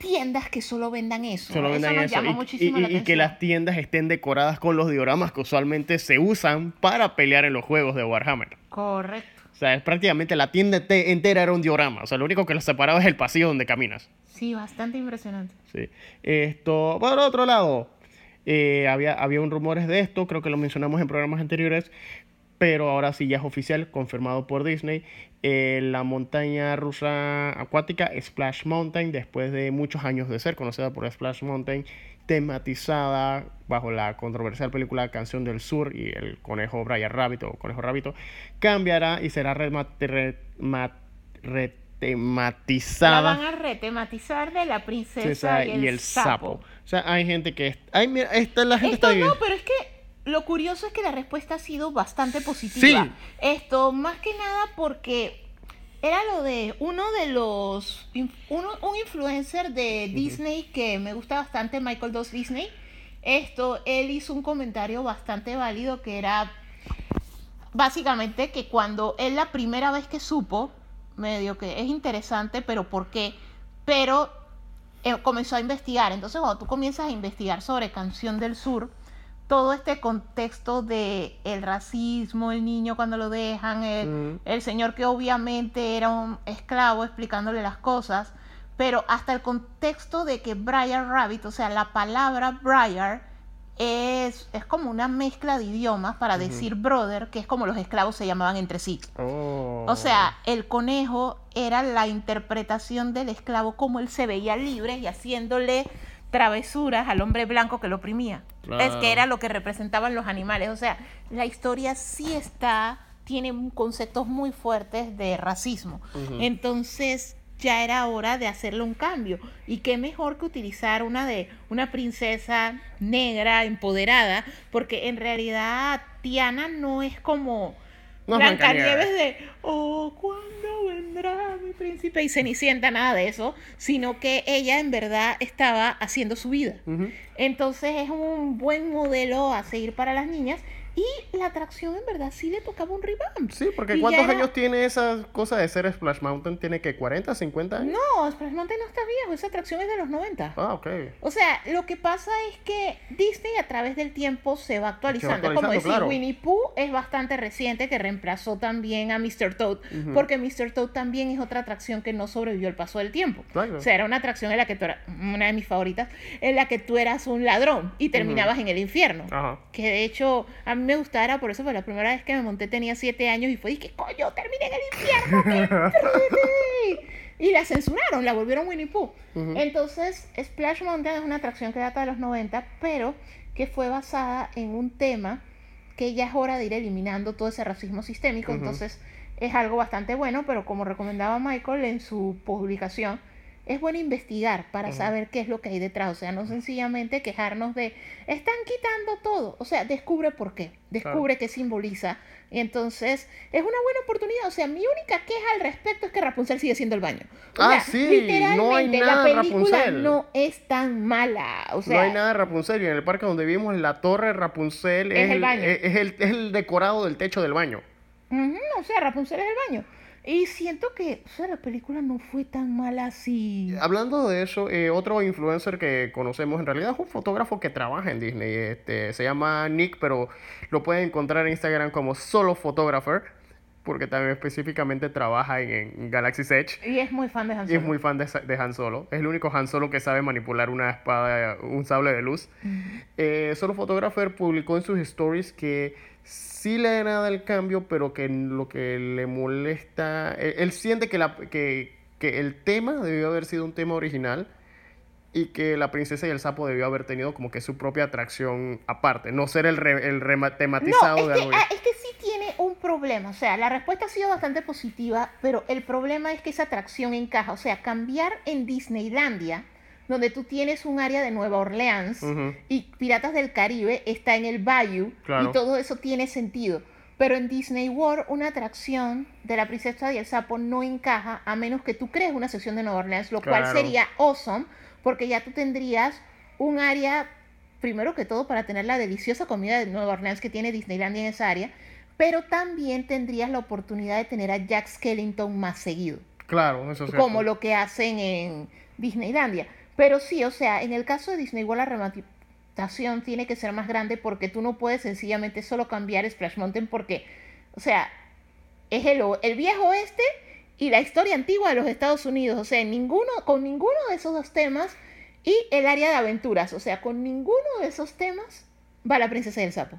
tiendas que solo vendan eso. Solo vendan eso. Y- muchísimo y, la y- y que las tiendas estén decoradas con los dioramas que usualmente se usan para pelear en los juegos de Warhammer. Correcto. O sea, es prácticamente la tienda te- entera era un diorama. O sea, lo único que los separaba es el pasillo donde caminas. Sí, bastante impresionante. Sí. Esto, por otro lado, eh, había, había un rumores de esto, creo que lo mencionamos en programas anteriores, pero ahora sí ya es oficial, confirmado por Disney. Eh, la montaña rusa acuática Splash Mountain, después de muchos años de ser conocida por Splash Mountain, tematizada bajo la controversial película Canción del Sur y el conejo Brian Rabbit o conejo Rabbito, cambiará y será rema- La retematizada. Van a retematizar de la princesa y el, sapo. O sea, hay gente que... Ay, mira, esta, la gente Esto está no, pero es que lo curioso es que la respuesta ha sido bastante positiva. Sí. Esto, más que nada porque era lo de uno de los. uno- un influencer de Disney que me gusta bastante, Michael Dos Disney. Esto, él hizo un comentario bastante válido que era básicamente que cuando él la primera vez que supo, medio que es interesante, pero ¿por qué? Pero eh, comenzó a investigar. Entonces, cuando tú comienzas a investigar sobre Canción del Sur, todo este contexto de el racismo, el niño cuando lo dejan, el, Mm. el señor que obviamente era un esclavo explicándole las cosas, pero hasta el contexto de que Briar Rabbit, o sea, la palabra Briar es, es como una mezcla de idiomas para decir brother, que es como los esclavos se llamaban entre sí. Oh. O sea, el conejo era la interpretación del esclavo como él se veía libre y haciéndole travesuras al hombre blanco que lo oprimía. Claro. Es que era lo que representaban los animales. O sea, la historia sí está, tiene conceptos muy fuertes de racismo. Entonces, ya era hora de hacerle un cambio. Y qué mejor que utilizar una de una princesa negra, empoderada, porque en realidad Tiana no es como No es Blancanieves de, oh, ¿cuándo vendrá mi príncipe? Y Cenicienta, nada de eso, sino que ella en verdad estaba haciendo su vida. Entonces es un buen modelo a seguir para las niñas. Y la atracción en verdad sí le tocaba un revamp. Sí, porque Y ¿cuántos era- años tiene esa cosa de ser Splash Mountain? ¿Tiene que 40, 50 años? No, Splash Mountain no está viejo, esa atracción es de los 90. Ah, ok. O sea, lo que pasa es que Disney a través del tiempo se va actualizando. Es como actualizando, decir, claro. Winnie Pooh es bastante reciente, que reemplazó también a Mr. Toad, porque Mr. Toad también es otra atracción que no sobrevivió el paso del tiempo. Claro. O sea, era una atracción en la que tú eras, una de mis favoritas, en la que tú eras un ladrón y terminabas en el infierno. Ajá. Que de hecho, a mí me gustaba, era por eso, fue la primera vez que me monté tenía siete años y fue, que coño, terminé en el infierno, qué triste". Y la censuraron, la volvieron Winnie Pooh. Entonces, Splash Mountain es una atracción que data de los 90, pero que fue basada en un tema que ya es hora de ir eliminando todo ese racismo sistémico. Entonces, es algo bastante bueno, pero como recomendaba Michael en su publicación, es bueno investigar para saber qué es lo que hay detrás. O sea, no sencillamente quejarnos de, están quitando todo. O sea, descubre por qué, descubre qué simboliza. Y entonces, es una buena oportunidad. O sea, mi única queja al respecto es que Rapunzel sigue siendo el baño. O Ah, sea, sí, no hay literalmente, nada la película Rapunzel. no es tan mala. O sea, no hay nada de Rapunzel y en el parque donde vivimos la torre Rapunzel Es es, el baño. es, es el, es el decorado del techo del baño. Ujú, o sea, Rapunzel es el baño. Y siento que, o sea, la película no fue tan mala así. Hablando de eso, eh, otro influencer que conocemos en realidad es un fotógrafo que trabaja en Disney. Este, se llama Nick, pero lo pueden encontrar en Instagram como solo photographer, porque también específicamente trabaja en, en Galaxy's Edge. Y es muy fan de Han Y es Solo. muy fan de, de Han Solo. Es el único Han Solo que sabe manipular una espada, un sable de luz. Eh, Solo Photographer publicó en sus stories que sí le agrada el cambio, pero que lo que le molesta. Él, él siente que, la, que, que el tema debió haber sido un tema original y que la princesa y el sapo debió haber tenido como que su propia atracción aparte, no ser el, re- el rema- tematizado No, de que, algo. ah, es que sí tiene un problema. O sea, la respuesta ha sido bastante positiva, pero el problema es que esa atracción encaja. O sea, cambiar en Disneylandia, donde tú tienes un área de Nueva Orleans y Piratas del Caribe está en el Bayou Claro. y todo eso tiene sentido. Pero en Disney World, una atracción de la princesa y el sapo no encaja a menos que tú crees una sección de Nueva Orleans, lo cual sería awesome, porque ya tú tendrías un área primero que todo para tener la deliciosa comida de Nueva Orleans que tiene Disneylandia en esa área, pero también tendrías la oportunidad de tener a Jack Skellington más seguido, Claro, eso es cierto. como lo que hacen en Disneylandia. Pero sí, o sea, en el caso de Disney World la rematización tiene que ser más grande porque tú no puedes sencillamente solo cambiar Splash Mountain porque, o sea, es el, el viejo oeste y la historia antigua de los Estados Unidos. O sea, ninguno, con ninguno de esos dos temas y el área de aventuras. O sea, con ninguno de esos temas va la princesa y el sapo.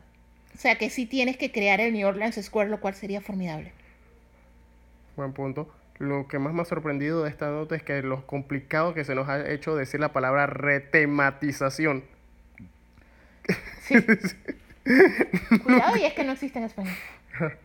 O sea, que sí tienes que crear el New Orleans Square, lo cual sería formidable. Buen punto. Lo que más me ha sorprendido de esta nota es que lo complicado que se nos ha hecho decir la palabra retematización. Sí. Cuidado, y es que no existe en español.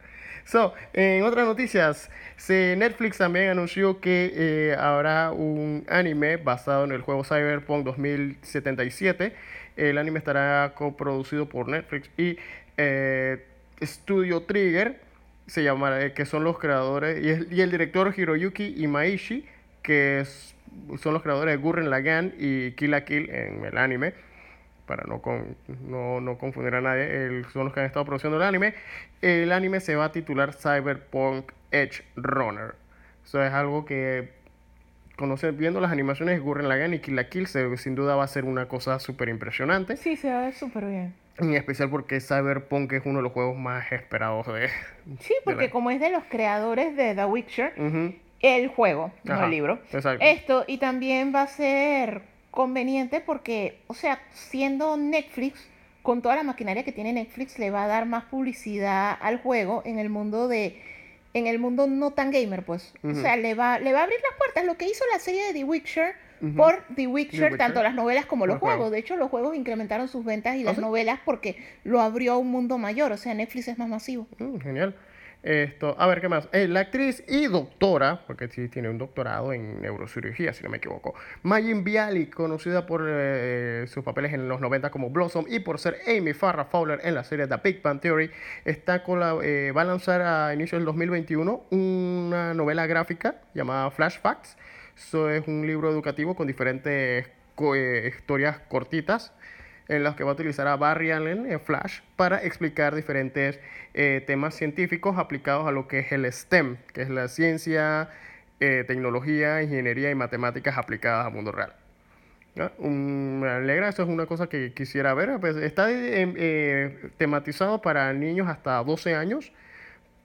So, en otras noticias, se- Netflix también anunció que eh, habrá un anime basado en el juego Cyberpunk 2077. El anime estará coproducido por Netflix y eh, Studio Trigger, se llamará, eh, que son los creadores, y, es- y el director Hiroyuki Imaishi, que son los creadores de Gurren Lagann y Kill la Kill en el anime para no, con- no, no confundir a nadie, el- son los que han estado produciendo el anime. El anime se va a titular Cyberpunk Edge Runner. Eso es algo que, conocen, viendo las animaciones de Gurren Lagann y Kill la Kill, se- sin duda va a ser una cosa súper impresionante. Sí, se va a ver súper bien. En especial porque Cyberpunk es uno de los juegos más esperados de... Sí, porque la- como es de los creadores de The Witcher, el juego, no el libro. exacto. Esto, y también va a ser conveniente porque, o sea, siendo Netflix, con toda la maquinaria que tiene Netflix, le va a dar más publicidad al juego en el mundo de en el mundo no tan gamer, pues. O sea, le va, le va a abrir las puertas. Lo que hizo la serie de The Witcher por The Witcher, Witcher. tanto las novelas como los, juegos. juegos. De hecho, los juegos incrementaron sus ventas y las sí? novelas porque lo abrió a un mundo mayor. O sea, Netflix es más masivo. Mm, genial. Esto, a ver, ¿qué más? Eh, la actriz y doctora, porque sí tiene un doctorado en neurocirugía, si no me equivoco, Majin Bialy, conocida por eh, sus papeles en los 90 como Blossom y por ser Amy Farrah Fowler en la serie The Big Bang Theory, está con la, eh, va a lanzar a inicio del 2021 una novela gráfica llamada Flash Eso es un libro educativo con diferentes co- eh, historias cortitas en los que va a utilizar a Barry Allen en Flash para explicar diferentes eh, temas científicos aplicados a lo que es el STEM, que es la ciencia, eh, tecnología, ingeniería y matemáticas aplicadas al mundo real. Un- me alegra, eso es una cosa que quisiera ver. pues, está eh, eh, tematizado para niños hasta 12 años,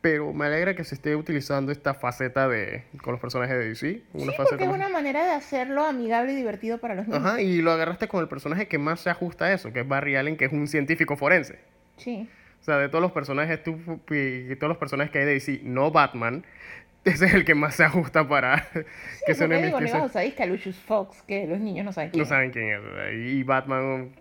pero me alegra que se esté utilizando esta faceta de con los personajes de DC. Una Sí, faceta porque es más- una manera de hacerlo amigable y divertido para los niños. Ajá, y lo agarraste con el personaje que más se ajusta a eso, que es Barry Allen, que es un científico forense. Sí. O sea, de todos los personajes, tú, y todos los personajes que hay de DC, no Batman, ese es el que más se ajusta para que Que son digo, que se- sabéis que a Lucius Fox, que los niños no saben quién no es. saben quién es. Y Batman,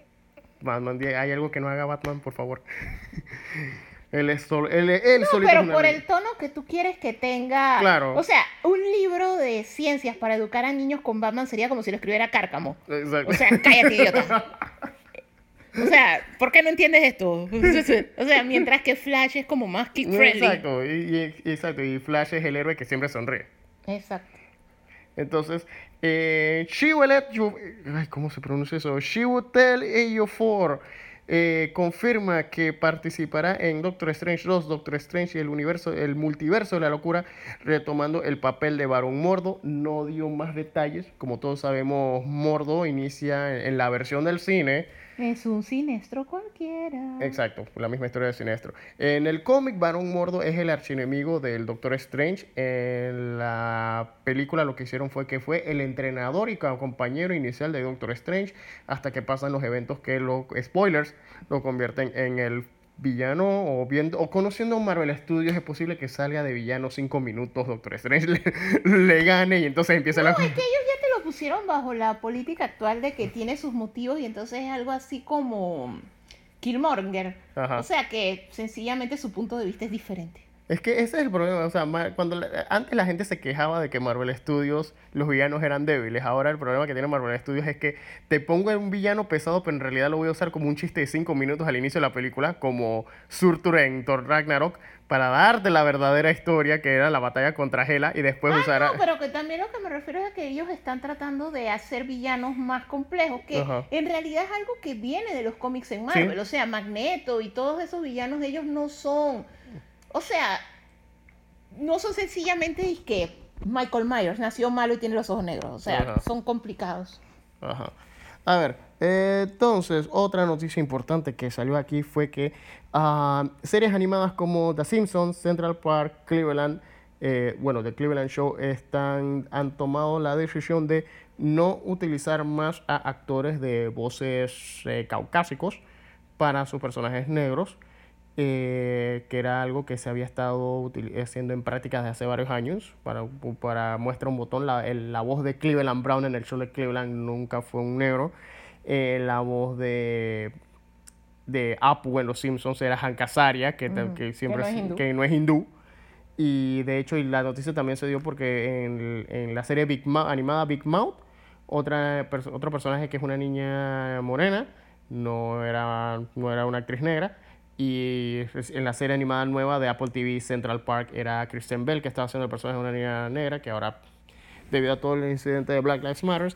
Batman, hay algo que no haga Batman, por favor. él es él, él No, solito pero es por el tono que tú quieres que tenga. Claro. O sea, un libro de ciencias para educar a niños con Batman sería como si lo escribiera Cárcamo. Exacto. O sea, cállate, idiota. O sea, ¿por qué no entiendes esto? O sea, mientras que Flash es como más kid friendly. Exacto, y, y- exacto, y Flash es el héroe que siempre sonríe. Exacto. Entonces, eh, she will let you, ay, ¿cómo se pronuncia eso? She will tell you for eh, confirma que participará en Doctor Strange 2, Doctor Strange y el universo, el multiverso de la locura, retomando el papel de Barón Mordo. No dio más detalles, como todos sabemos, Mordo inicia en, en la versión del cine. Es un siniestro cualquiera. Exacto, la misma historia de Sinestro. En el cómic, Barón Mordo es el archienemigo del Doctor Strange. En la película lo que hicieron fue que fue el entrenador y co- compañero inicial de Doctor Strange hasta que pasan los eventos que lo spoilers lo convierten en el villano o viendo o conociendo Marvel Studios es posible que salga de villano cinco minutos Doctor Strange le, le gane y entonces empieza la No, es que ellos ya te lo pusieron bajo la política actual de que tiene sus motivos y entonces es algo así como Killmonger. Ajá. O sea que sencillamente su punto de vista es diferente. Es que ese es el problema, o sea, cuando la- antes la gente se quejaba de que Marvel Studios los villanos eran débiles, ahora el problema que tiene Marvel Studios es que te pongo un villano pesado, pero en realidad lo voy a usar como un chiste de 5 minutos al inicio de la película, como Surtur en Thor Ragnarok, para darte la verdadera historia que era la batalla contra Hela y después usar Ah, No, pero que también lo que me refiero es a que ellos están tratando de hacer villanos más complejos, que en realidad es algo que viene de los cómics en Marvel. O sea, Magneto y todos esos villanos de ellos no son. O sea, no son sencillamente que Michael Myers nació malo y tiene los ojos negros. O sea, Ajá. son complicados. Ajá. A ver, eh, entonces, otra noticia importante que salió aquí fue que ah, series animadas como The Simpsons, Central Park, Cleveland, eh, bueno, The Cleveland Show, están, han tomado la decisión de no utilizar más a actores de voces eh, caucásicos para sus personajes negros, eh, que era algo que se había estado haciendo en práctica desde hace varios años. Para, para muestra un botón, la, el- la voz de Cleveland Brown en el show de Cleveland nunca fue un negro. Eh, la voz de, de Apu en Los Simpsons era Hank Azaria, que, ta- que siempre no es que no es hindú. Y de hecho, y la noticia también se dio porque en, en la serie Big Mou- animada Big Mouth, otra perso- otro personaje que es una niña morena, no era, no era una actriz negra. Y en la serie animada nueva de Apple TV Central Park era Kristen Bell, que estaba haciendo el personaje de una niña negra, que ahora, debido a todo el incidente de Black Lives Matter,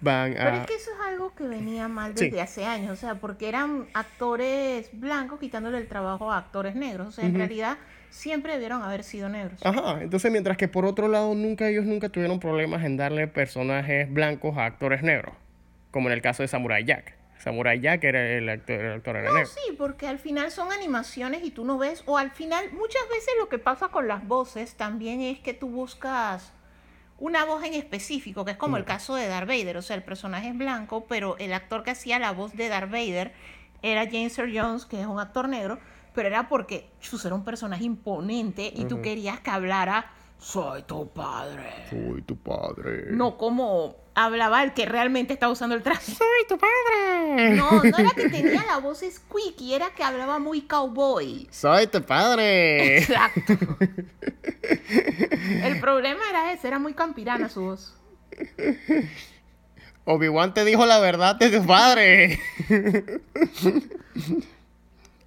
van Pero a... es que eso es algo que venía mal Sí. desde hace años, o sea, porque eran actores blancos quitándole el trabajo a actores negros. O sea, en realidad siempre debieron haber sido negros. Ajá, entonces mientras que por otro lado nunca ellos nunca tuvieron problemas en darle personajes blancos a actores negros, como en el caso de Samurai Jack. Samurai Jack era el actor, el actor No, sí, porque al final son animaciones y tú no ves, o al final muchas veces lo que pasa con las voces también es que tú buscas una voz en específico, que es como el caso de Darth Vader, o sea, el personaje es blanco, pero el actor que hacía la voz de Darth Vader era James Earl Jones, que es un actor negro, pero era porque chus, era un personaje imponente y tú querías que hablara soy tu padre. Soy tu padre. No como hablaba el que realmente estaba usando el traje. Soy tu padre. No, no era que tenía la voz squeaky, era que hablaba muy cowboy. Soy tu padre. Exacto. El problema era ese, era muy campirana su voz. Obi-Wan te dijo la verdad de tu padre.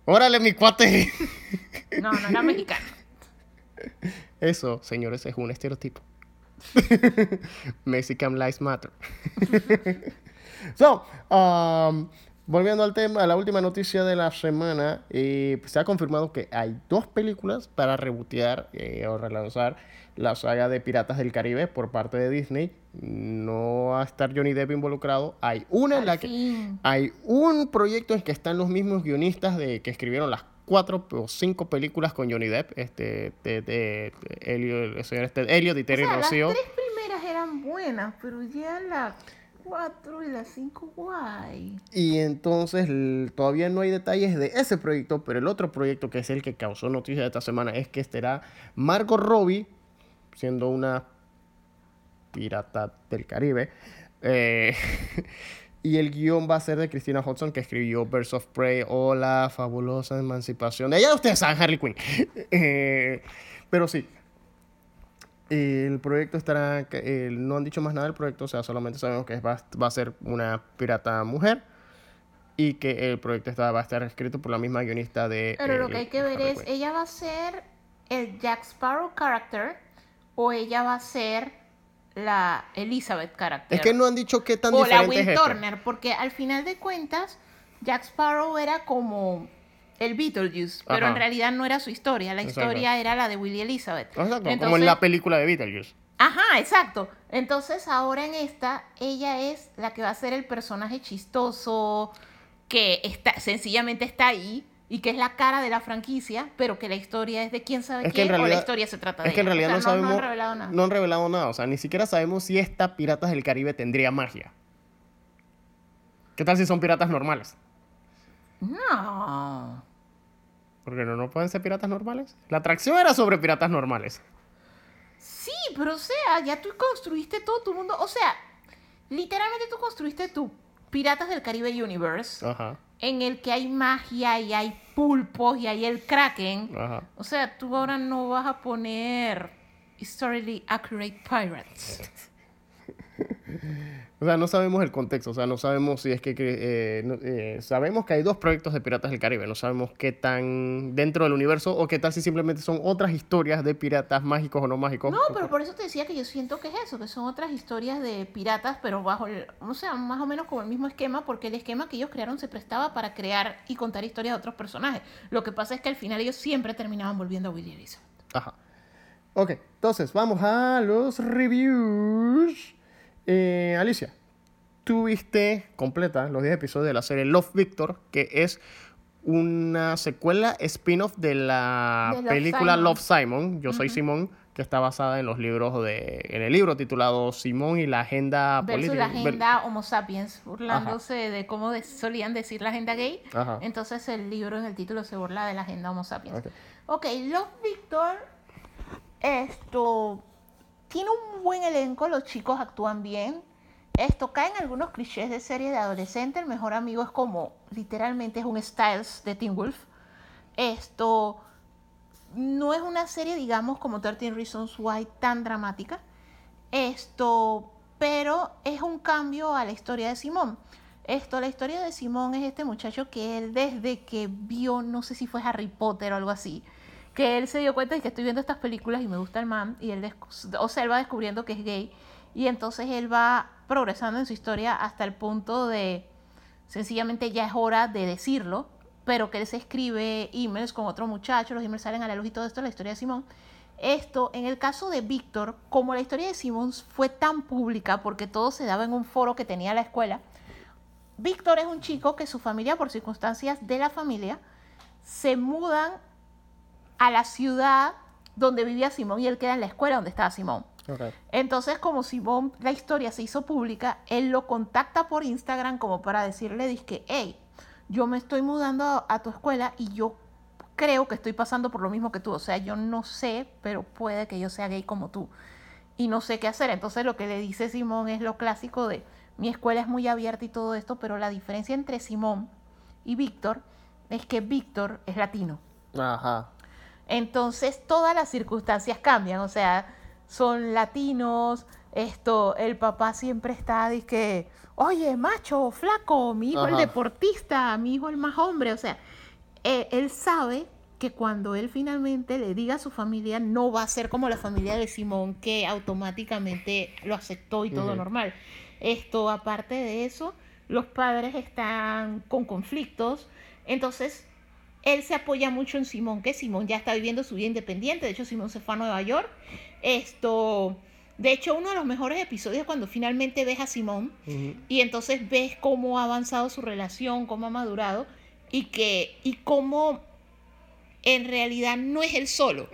Órale, mi cuate. No, no era mexicano. Eso, señores, es un estereotipo. Mexican Lives Matter. so, um, volviendo al tema, a la última noticia de la semana, eh, se ha confirmado que hay dos películas para rebotear eh, o relanzar la saga de Piratas del Caribe por parte de Disney. No va a estar Johnny Depp involucrado. Hay una en Al la que hay un proyecto en que están los mismos guionistas de que escribieron las cuatro o cinco películas con Johnny Depp, este, de, de- Elliot, el señor este, Elliot y O Terry sea, las Rossio. tres primeras eran buenas, pero ya la cuatro y la cinco, guay. Y entonces todavía no hay detalles de ese proyecto, pero el otro proyecto que es el que causó noticia esta semana es que estará Margot Robbie, siendo una pirata del Caribe. eh, y el guion va a ser de Christina Hodson, que escribió Birds of Prey o La fabulosa emancipación. de Ella ustedes saben, Harley Quinn. Eh, pero sí, el proyecto estará, eh, no han dicho más nada del proyecto, o sea, solamente sabemos que va, va a ser una pirata mujer y que el proyecto está, va a estar escrito por la misma guionista de... Pero lo eh, que hay que ver Harley es. ¿ella va a ser el Jack Sparrow character o ella va a ser la Elizabeth character? Es que no han dicho qué tan o la es Will esto. Turner, porque al final de cuentas, Jack Sparrow era como el Beetlejuice, pero en realidad no era su historia, la Exacto. historia era la de Willie Elizabeth. Exacto, como en la película de Beetlejuice. Ajá, exacto. Entonces ahora en esta, ella es la que va a ser el personaje chistoso, que está, sencillamente está ahí y que es la cara de la franquicia, pero que la historia es de quién sabe Es quién o la realidad, historia se trata es de que en. O realidad sea, no, sabemos, han revelado nada. no han revelado nada, o sea, ni siquiera sabemos si esta Piratas del Caribe tendría magia. ¿Qué tal si son piratas normales? No. Porque no, no pueden ser piratas normales. La atracción era sobre piratas normales. Sí, pero o sea, ya tú construiste todo tu mundo. O sea, literalmente tú construiste tu Piratas del Caribe Universe, Ajá, en el que hay magia y hay pulpos y hay el Kraken. ajá. O sea, tú ahora no vas a poner historically accurate pirates. O sea, no sabemos el contexto, o sea, no sabemos si es que, eh, no- eh, sabemos que hay dos proyectos de Piratas del Caribe, no sabemos qué tan dentro del universo o qué tal si simplemente son otras historias de piratas mágicos o no mágicos. No, pero por eso te decía que yo siento que es eso, que son otras historias de piratas, pero bajo el, o sea, más o menos como el mismo esquema, porque el esquema que ellos crearon se prestaba para crear y contar historias de otros personajes. Lo que pasa es que al final ellos siempre terminaban volviendo a Willy Elizabeth. Ajá. Ok, entonces vamos a los reviews. Eh, Alicia, tú viste completa los 10 episodios de la serie Love Victor, que es una secuela spin-off de la De Love película Simon. Love Simon, Yo Soy Simón, que está basada en los libros de, en el libro titulado Simón y la agenda Versus política. la agenda Homo sapiens, burlándose de cómo de- solían decir la agenda gay. Ajá. Entonces el libro en el título se burla de la agenda Homo sapiens. Ok. Ok, Love Victor, esto tiene un buen elenco, los chicos actúan bien. Esto cae en algunos clichés de serie de adolescente. El mejor amigo es como, literalmente es un Styles de Teen Wolf. Esto no es una serie, digamos, como 13 Reasons Why tan dramática. Esto, pero es un cambio a la historia de Simón. Esto, la historia de Simón es este muchacho que él desde que vio, no sé si fue Harry Potter o algo así, que él se dio cuenta de que estoy viendo estas películas y me gusta el man, y él, o sea, él va descubriendo que es gay, y entonces él va progresando en su historia hasta el punto de, sencillamente ya es hora de decirlo, pero que él se escribe emails con otro muchacho, los emails salen a la luz y todo esto, la historia de Simón. Esto, en el caso de Víctor, como la historia de Simón fue tan pública porque todo se daba en un foro que tenía la escuela, Víctor es un chico que su familia, por circunstancias de la familia, se mudan a la ciudad donde vivía Simón y él queda en la escuela donde estaba Simón. Entonces, como Simón, la historia se hizo pública, él lo contacta por Instagram como para decirle, dizque, hey, yo me estoy mudando a, a tu escuela y yo creo que estoy pasando por lo mismo que tú. O sea, yo no sé, pero puede que yo sea gay como tú. Y no sé qué hacer. Entonces lo que le dice Simón es lo clásico de mi escuela es muy abierta y todo esto, pero la diferencia entre Simón y Víctor es que Víctor es latino. Ajá. Entonces todas las circunstancias cambian, o sea, son latinos, esto, el papá siempre está que, oye, macho, flaco, mi hijo el deportista, mi hijo el más hombre, o sea, eh, él sabe que cuando él finalmente le diga a su familia, no va a ser como la familia de Simón, que automáticamente lo aceptó y todo normal. Esto, aparte de eso, los padres están con conflictos, entonces él se apoya mucho en Simón, que Simón ya está viviendo su vida independiente. De hecho, Simón se fue a Nueva York. Esto, de hecho, uno de los mejores episodios es cuando finalmente ves a Simón y entonces ves cómo ha avanzado su relación, cómo ha madurado y que y cómo en realidad no es él solo,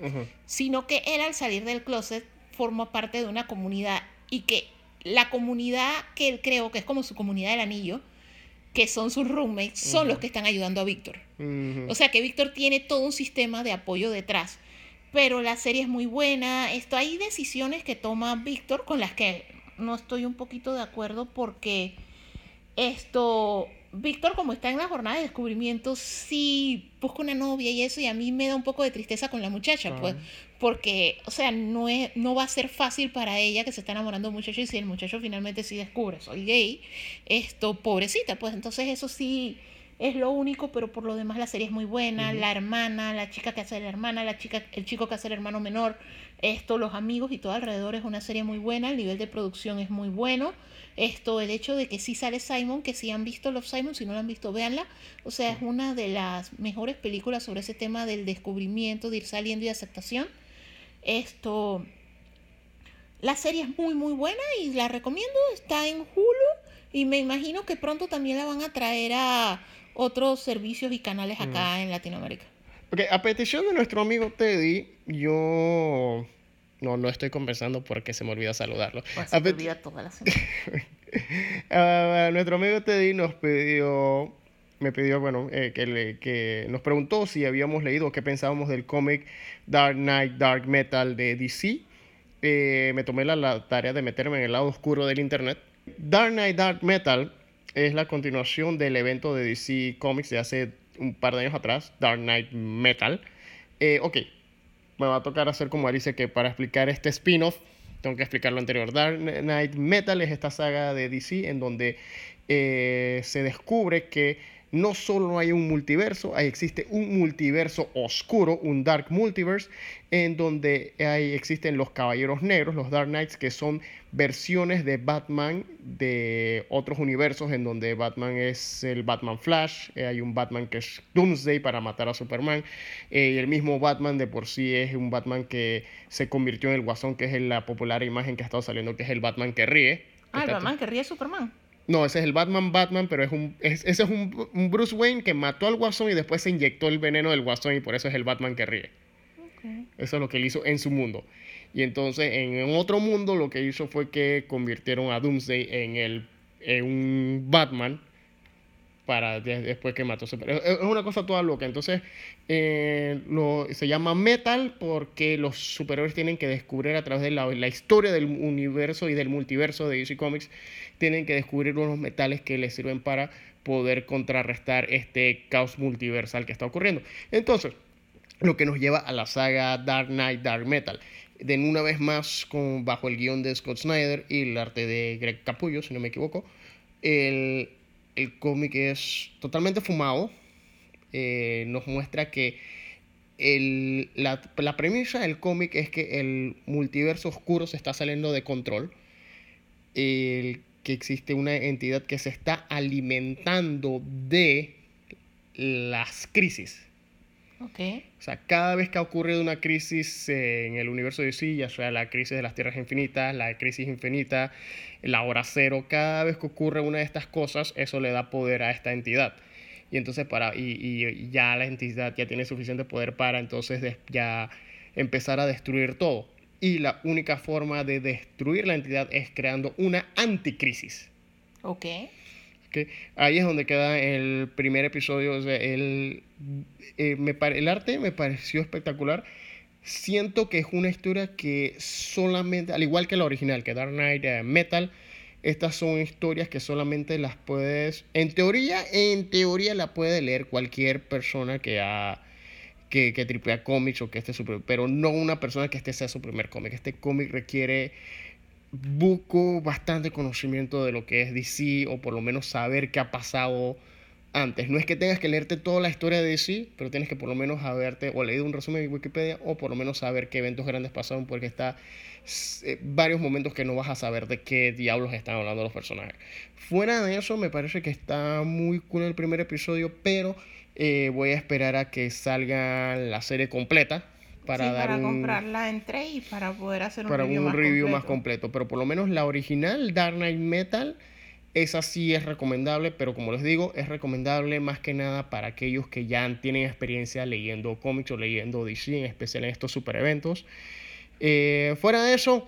sino que él al salir del closet forma parte de una comunidad y que la comunidad que él creó, que es como su comunidad del anillo, que son sus roommates, son los que están ayudando a Víctor. O sea que Víctor tiene todo un sistema de apoyo detrás. Pero la serie es muy buena. Esto hay decisiones que toma Víctor con las que no estoy un poquito de acuerdo porque esto Víctor como está en la jornada de descubrimiento sí busca una novia y eso y a mí me da un poco de tristeza con la muchacha, pues porque o sea, no es no va a ser fácil para ella que se está enamorando de un muchacho y si el muchacho finalmente sí descubre soy gay, esto pobrecita, pues entonces eso sí es lo único, pero por lo demás la serie es muy buena. La hermana, la chica que hace la hermana, la chica, el chico que hace el hermano menor, esto, los amigos y todo alrededor es una serie muy buena. El nivel de producción es muy bueno. Esto, el hecho de que sí sale Simon, que si han visto Love Simon, si no la han visto, véanla. O sea, es una de las mejores películas sobre ese tema del descubrimiento, de ir saliendo y de aceptación. Esto, la serie es muy, muy buena y la recomiendo. Está en Hulu y me imagino que pronto también la van a traer a otros servicios y canales acá en Latinoamérica. Ok, a petición de nuestro amigo Teddy, yo no, no estoy conversando porque se me olvida saludarlo. Pues A se peti- olvida toda la semana. Nuestro amigo Teddy nos pidió, me pidió, bueno, eh, que, le- que nos preguntó si habíamos leído o qué pensábamos del cómic Dark Knight, Dark Metal de DC. Eh, me tomé la, la tarea de meterme en el lado oscuro del internet. Dark Knight, Dark Metal es la continuación del evento de DC Comics de hace un par de años atrás, Dark Knight Metal. Eh, ok, me va a tocar hacer como dice que para explicar este spin-off tengo que explicar lo anterior. Dark Knight Metal es esta saga de DC en donde se descubre que no solo hay un multiverso, ahí existe un multiverso oscuro, un Dark Multiverse, en donde hay, existen los Caballeros Negros, los Dark Knights, que son versiones de Batman de otros universos, en donde Batman es el Batman Flash, eh, hay un Batman que es Doomsday para matar a Superman, eh, y el mismo Batman de por sí es un Batman que se convirtió en el Guasón, que es la popular imagen que ha estado saliendo, que es el Batman que ríe. Ah, el Batman que ríe Superman. No, ese es el Batman Batman, pero es un es- ese es un, un Bruce Wayne que mató al Guasón y después se inyectó el veneno del Guasón y por eso es el Batman que ríe. Eso es lo que él hizo en su mundo. Y entonces en otro mundo lo que hizo fue que convirtieron a Doomsday en el en un Batman para de- después que mató. Es una cosa toda loca. Entonces eh, lo, se llama Metal porque los superhéroes tienen que descubrir a través de la, la historia del universo y del multiverso de DC Comics, tienen que descubrir unos metales que les sirven para poder contrarrestar este caos multiversal que está ocurriendo. Entonces, lo que nos lleva a la saga Dark Knight, Dark Metal. De una vez más, bajo el guion de Scott Snyder y el arte de Greg Capullo, si no me equivoco, el, el cómic es totalmente fumado. Eh, nos muestra que el- la, la premisa del cómic es que el multiverso oscuro se está saliendo de control. El- que existe una entidad que se está alimentando de las crisis. Ok. O sea, cada vez que ha ocurrido una crisis en el universo de DC, ya sea la crisis de las tierras infinitas, la crisis infinita, la hora cero, cada vez que ocurre una de estas cosas, eso le da poder a esta entidad. Y entonces para y, y ya la entidad ya tiene suficiente poder para entonces ya empezar a destruir todo. Y la única forma de destruir la entidad es creando una anticrisis. Ok. Que ahí es donde queda el primer episodio. O sea, el, eh, el arte me pareció espectacular. Siento que es una historia que solamente, al igual que la original, que Dark Knight Metal, estas son historias que solamente las puedes, en teoría, en teoría la puede leer cualquier persona que ha que, que tripea cómics o que este es su pero no una persona que este sea su primer cómic. Este cómic requiere busco bastante conocimiento de lo que es DC o por lo menos saber qué ha pasado antes. No es que tengas que leerte toda la historia de DC, pero tienes que por lo menos haberte o leído un resumen de Wikipedia o por lo menos saber qué eventos grandes pasaron porque está eh, varios momentos que no vas a saber de qué diablos están hablando los personajes. Fuera de eso, me parece que está muy cool el primer episodio, pero eh, voy a esperar a que salga la serie completa para sí, dar para un, comprarla entre y para poder hacer un para review, un más, review completo. más completo. Pero por lo menos la original, Dark Knight Metal, esa sí es recomendable, pero como les digo, es recomendable más que nada para aquellos que ya tienen experiencia leyendo cómics o leyendo DC, en especial en estos super eventos. Eh, fuera de eso,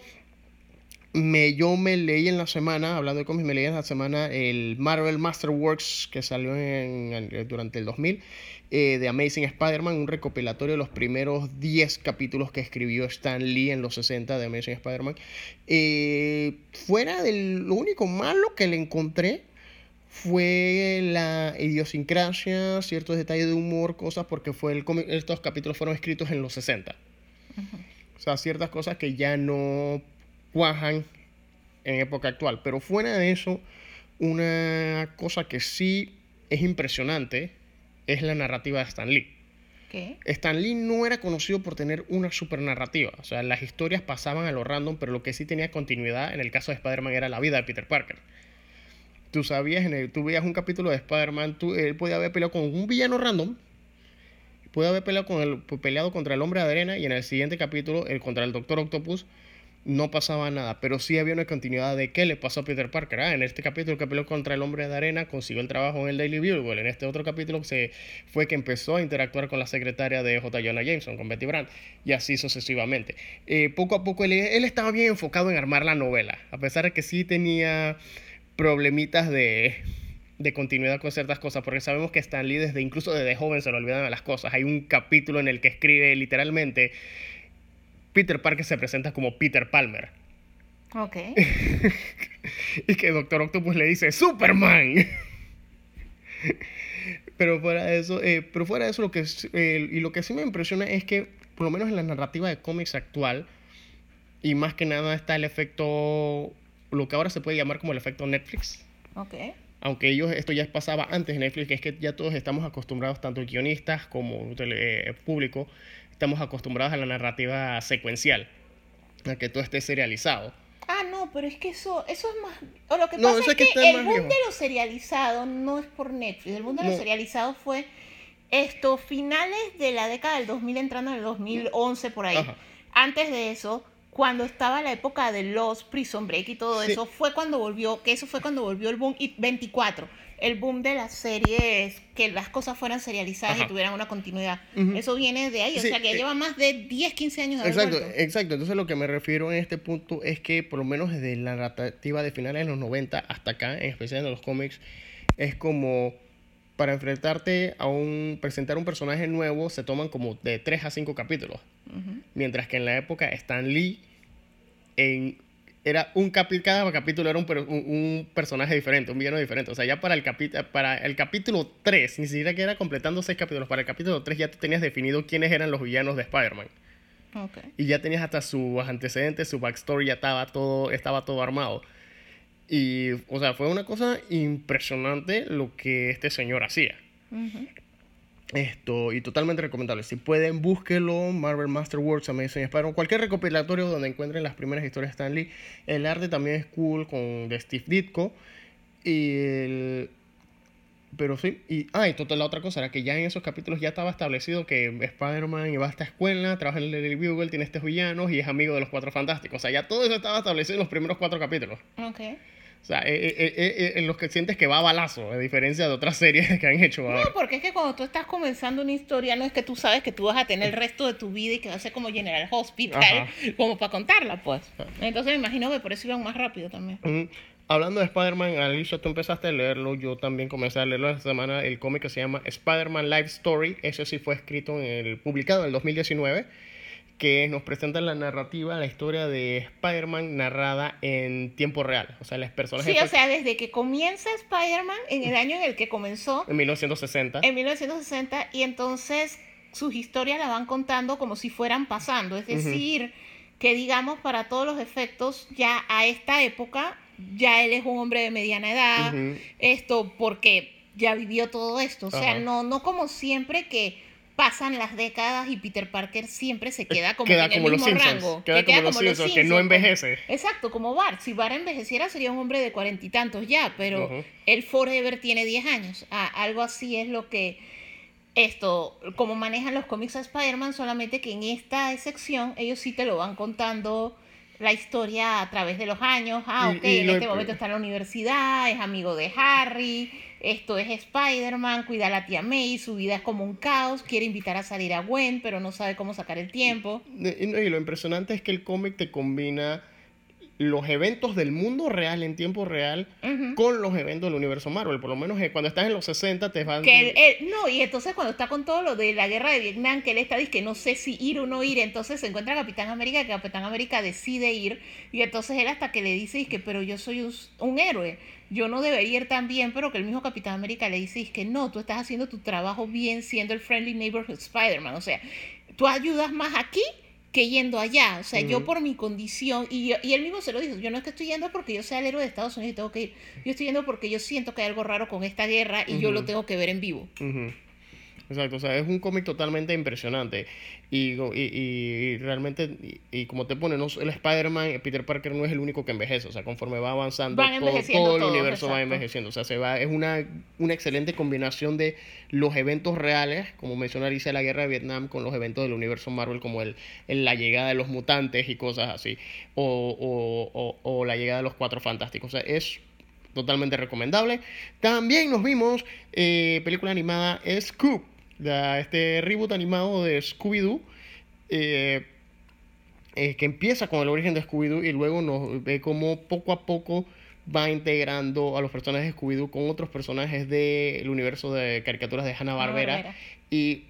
me, yo me leí en la semana, hablando de cómics, me leí en la semana el Marvel Masterworks que salió en- en- durante el 2000 eh, de Amazing Spider-Man, un recopilatorio de los primeros 10 capítulos que escribió Stan Lee en los 60 de Amazing Spider-Man. Eh, fuera de lo único malo que le encontré fue la idiosincrasia, ciertos detalles de humor, cosas, porque fue el estos capítulos fueron escritos en los 60. O sea, ciertas cosas que ya no cuajan en época actual. Pero fuera de eso, una cosa que sí es impresionante es la narrativa de Stan Lee. ¿Qué? Stan Lee no era conocido por tener una super narrativa. O sea, las historias pasaban a lo random, pero lo que sí tenía continuidad en el caso de Spider-Man era la vida de Peter Parker. Tú sabías, en el, tú veías un capítulo de Spider-Man, él podía haber peleado con un villano random, puede haber peleado, con el, peleado contra el hombre de arena y en el siguiente capítulo, el, contra el Doctor Octopus, no pasaba nada, pero sí había una continuidad de qué le pasó a Peter Parker. Ah, en este capítulo que peleó contra el hombre de arena consiguió el trabajo en el Daily Bugle. En este otro capítulo fue que empezó a interactuar con la secretaria de J. Jonah Jameson, con Betty Brant, y así sucesivamente. Eh, poco a poco él, él estaba bien enfocado en armar la novela, a pesar de que sí tenía problemitas de, de continuidad con ciertas cosas, porque sabemos que Stan Lee desde incluso desde joven se le olvidan las cosas. Hay un capítulo en el que escribe literalmente Peter Parker se presenta como Peter Palmer. Ok. y que Doctor Octopus le dice ¡Superman! pero fuera de eso, eh, pero fuera de eso, lo que, eh, y lo que sí me impresiona es que, por lo menos en la narrativa de cómics actual, y más que nada está el efecto, lo que ahora se puede llamar como el efecto Netflix. Ok. Aunque ellos, esto ya pasaba antes de Netflix, que es que ya todos estamos acostumbrados, tanto guionistas como tele- eh, público, estamos acostumbrados a la narrativa secuencial, a que todo esté serializado. Ah, no, pero es que eso, eso es más. O lo que No, pasa es que que, el boom de lo serializado no es por Netflix. El boom de lo No. serializado fue esto, finales de la década del 2000, entrando en el 2011 por ahí. Ajá. Antes de eso, cuando estaba la época de los Prison Break y todo Sí. eso, fue cuando volvió, que eso fue cuando volvió el boom y 24. El boom de las series, que las cosas fueran serializadas Ajá. y tuvieran una continuidad. Eso viene de ahí, o Sí, sea que eh, lleva más de 10, 15 años de Exacto, vuelto. exacto. Entonces lo que me refiero en este punto es que por lo menos desde la narrativa de finales de los 90 hasta acá, en especial en los cómics, es como para enfrentarte a un, presentar un personaje nuevo se toman como de 3 a 5 capítulos. Mientras que en la época Stan Lee en, era un capi- cada capítulo era un, un- un personaje diferente, un villano diferente. O sea, ya para el, capi- para el capítulo 3, ni siquiera que era completando 6 capítulos, para el capítulo 3 ya tú tenías definido quiénes eran los villanos de Spider-Man. Ok. Y ya tenías hasta sus antecedentes, su backstory, ya estaba todo, estaba todo armado. Y, o sea, fue una cosa impresionante lo que este señor hacía. Esto, y totalmente recomendable. Si pueden, búsquelo. Marvel Masterworks, Amazing Spider-Man, cualquier recopilatorio donde encuentren las primeras historias de Stan Lee. El arte también es cool con de Steve Ditko. Y el- Pero sí, y, ah, y total, la otra cosa era que ya en esos capítulos ya estaba establecido que Spider-Man iba a esta escuela, trabaja en el Daily Bugle, tiene estos villanos y es amigo de los Cuatro Fantásticos. O sea, ya todo eso estaba establecido en los primeros cuatro capítulos. Ok. O sea, eh, eh, eh, eh, en los que sientes que va a balazo, a diferencia de otras series que han hecho ahora. No, porque es que cuando tú estás comenzando una historia, no es que tú sabes que tú vas a tener el resto de tu vida y que va a ser como General Hospital, Ajá. como para contarla, pues. Entonces me imagino que por eso iban más rápido también. Mm, Hablando de Spider-Man, Alicia, tú empezaste a leerlo, yo también comencé a leerlo esta semana, el cómic que se llama Spider-Man Life Story, ese sí fue escrito en el, publicado en el 2019, que nos presenta la narrativa, la historia de Spider-Man narrada en tiempo real, o sea, las personas... Sí, o sea, desde que comienza Spider-Man, en el año en el que comenzó, En 1960. en 1960, y entonces sus historias las van contando como si fueran pasando, es decir, que digamos para todos los efectos, ya a esta época, ya él es un hombre de mediana edad, esto porque ya vivió todo esto, o sea, no, no como siempre que pasan las décadas y Peter Parker siempre se queda como Queda en el como los mismo rango, queda que como los Simpsons, que no Simpsons, envejece. Exacto, como Bart. Si Bart envejeciera sería un hombre de cuarenta y tantos ya, pero Ujú. el Forever tiene 10 años. Ah, algo así es lo que esto, como manejan los cómics a Spider-Man, solamente que en esta sección ellos sí te lo van contando la historia a través de los años. Ah, ok, y en este momento está en la universidad, es amigo de Harry, esto es Spider-Man, cuida a la tía May, su vida es como un caos, quiere invitar a salir a Gwen, pero no sabe cómo sacar el tiempo. Y, lo impresionante es que el cómic te combina los eventos del mundo real en tiempo real con los eventos del universo Marvel. Por lo menos eh, cuando estás en los 60 te van... Que él, él- no, y entonces cuando está con todo lo de la guerra de Vietnam, que él está dice que no sé si ir o no ir, entonces se encuentra Capitán América, que Capitán América decide ir, y entonces él hasta que le dice que pero yo soy un, un héroe, yo no debería ir tan bien, pero que el mismo Capitán América le dice que no, tú estás haciendo tu trabajo bien siendo el Friendly Neighborhood Spider-Man, o sea, tú ayudas más aquí que yendo allá, o sea, yo por mi condición, y, yo- y él mismo se lo dijo, yo no es que estoy yendo porque yo sea el héroe de Estados Unidos y tengo que ir, yo estoy yendo porque yo siento que hay algo raro con esta guerra y yo lo tengo que ver en vivo. Exacto, o sea, es un cómic totalmente impresionante. Y, y, y realmente, y, y como te pone, no, el Spider-Man, Peter Parker no es el único que envejece. O sea, conforme va avanzando, Van todo, el universo va envejeciendo. O sea, se va, es una, una excelente combinación de los eventos reales, como mencionó Alicia, la guerra de Vietnam, con los eventos del universo Marvel, como el, el- la llegada de los mutantes y cosas así. O, o, o, o la llegada de los cuatro fantásticos. O sea, es totalmente recomendable. También nos vimos eh, película animada Scoop, la- este reboot animado de Scooby-Doo, eh, eh, que empieza con el origen de Scooby-Doo y luego nos ve cómo poco a poco va integrando a los personajes de Scooby-Doo con otros personajes del universo de caricaturas de Hanna-Barbera. Hanna-Barbera. Y,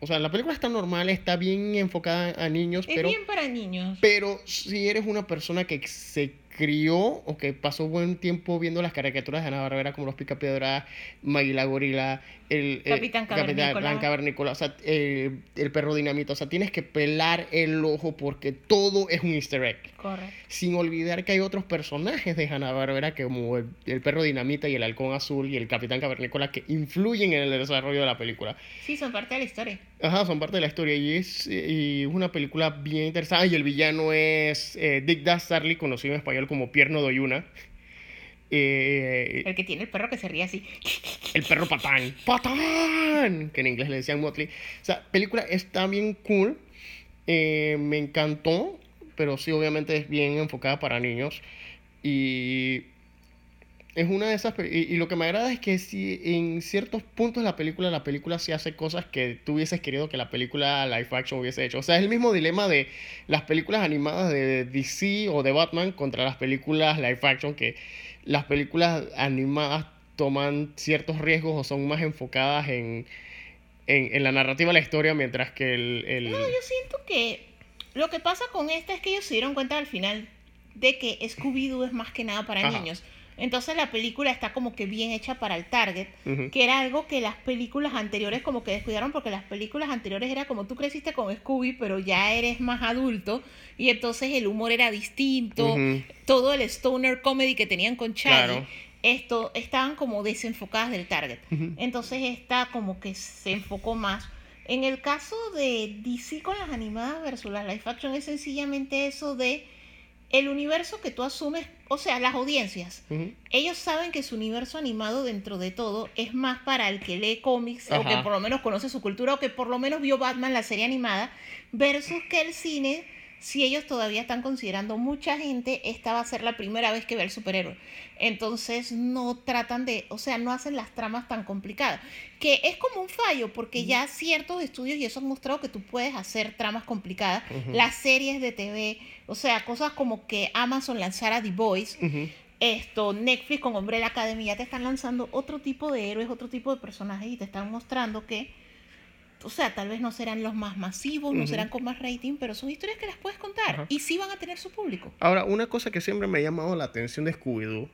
o sea, la película está normal, está bien enfocada a niños, Es pero... bien para niños. Pero si eres una persona que se crió o que pasó buen tiempo viendo las caricaturas de Ana Barbera como los Picapiedras, Maggie la Gorila, el eh, Capitán Cavernícola. O sea, eh, el perro dinamita, o sea, tienes que pelar el ojo porque todo es un easter egg. Correcto. Sin olvidar que hay otros personajes de Hanna Barbera como el, el perro dinamita y el halcón azul y el capitán cavernícola que influyen en el desarrollo de la película. Sí, son parte de la historia. Ajá, son parte de la historia y es y una película bien interesante. Y el villano es eh, Dick Dastardly, conocido en español como Pierno Doyuna. Eh, El que tiene el perro que se ríe así. el perro patán. ¡Patán! Que en inglés le decían Motley. O sea, película está bien cool. eh, me encantó. Pero sí, obviamente es bien enfocada para niños. Y es una de esas y, y lo que me agrada es que si en ciertos puntos de la película la película sí hace cosas que tú hubieses querido que la película live action hubiese hecho o sea es el mismo dilema de las películas animadas de DC o de Batman contra las películas live action que las películas animadas toman ciertos riesgos o son más enfocadas en en, en la narrativa de la historia mientras que el, el- No, yo siento que lo que pasa con esta es que ellos se dieron cuenta al final de que Scooby-Doo es más que nada para Ajá. niños. Entonces la película está como que bien hecha para el target, que era algo que las películas anteriores como que descuidaron porque las películas anteriores era como tú creciste con Scooby, pero ya eres más adulto y entonces el humor era distinto, todo el stoner comedy que tenían con Charlie. Claro. Esto estaban como desenfocadas del target. Entonces esta como que se enfocó más. En el caso de DC con las animadas versus las live action es sencillamente eso de el universo que tú asumes, o sea, las audiencias. Ellos saben que su universo animado dentro de todo es más para el que lee cómics o que por lo menos conoce su cultura o que por lo menos vio Batman la serie animada versus que el cine, si ellos todavía están considerando mucha gente, esta va a ser la primera vez que ve al superhéroe. Entonces no tratan de, o sea, no hacen las tramas tan complicadas. Que es como un fallo, porque ya ciertos estudios y eso han mostrado que tú puedes hacer tramas complicadas. Las series de TV, o sea, cosas como que Amazon lanzara The Voice, esto, Netflix con Umbrella Academy ya te están lanzando otro tipo de héroes, otro tipo de personajes y te están mostrando que, o sea, tal vez no serán los más masivos, no serán con más rating, pero son historias que las puedes contar Ajá. y sí van a tener su público. Ahora, una cosa que siempre me ha llamado la atención de Scooby-Doo,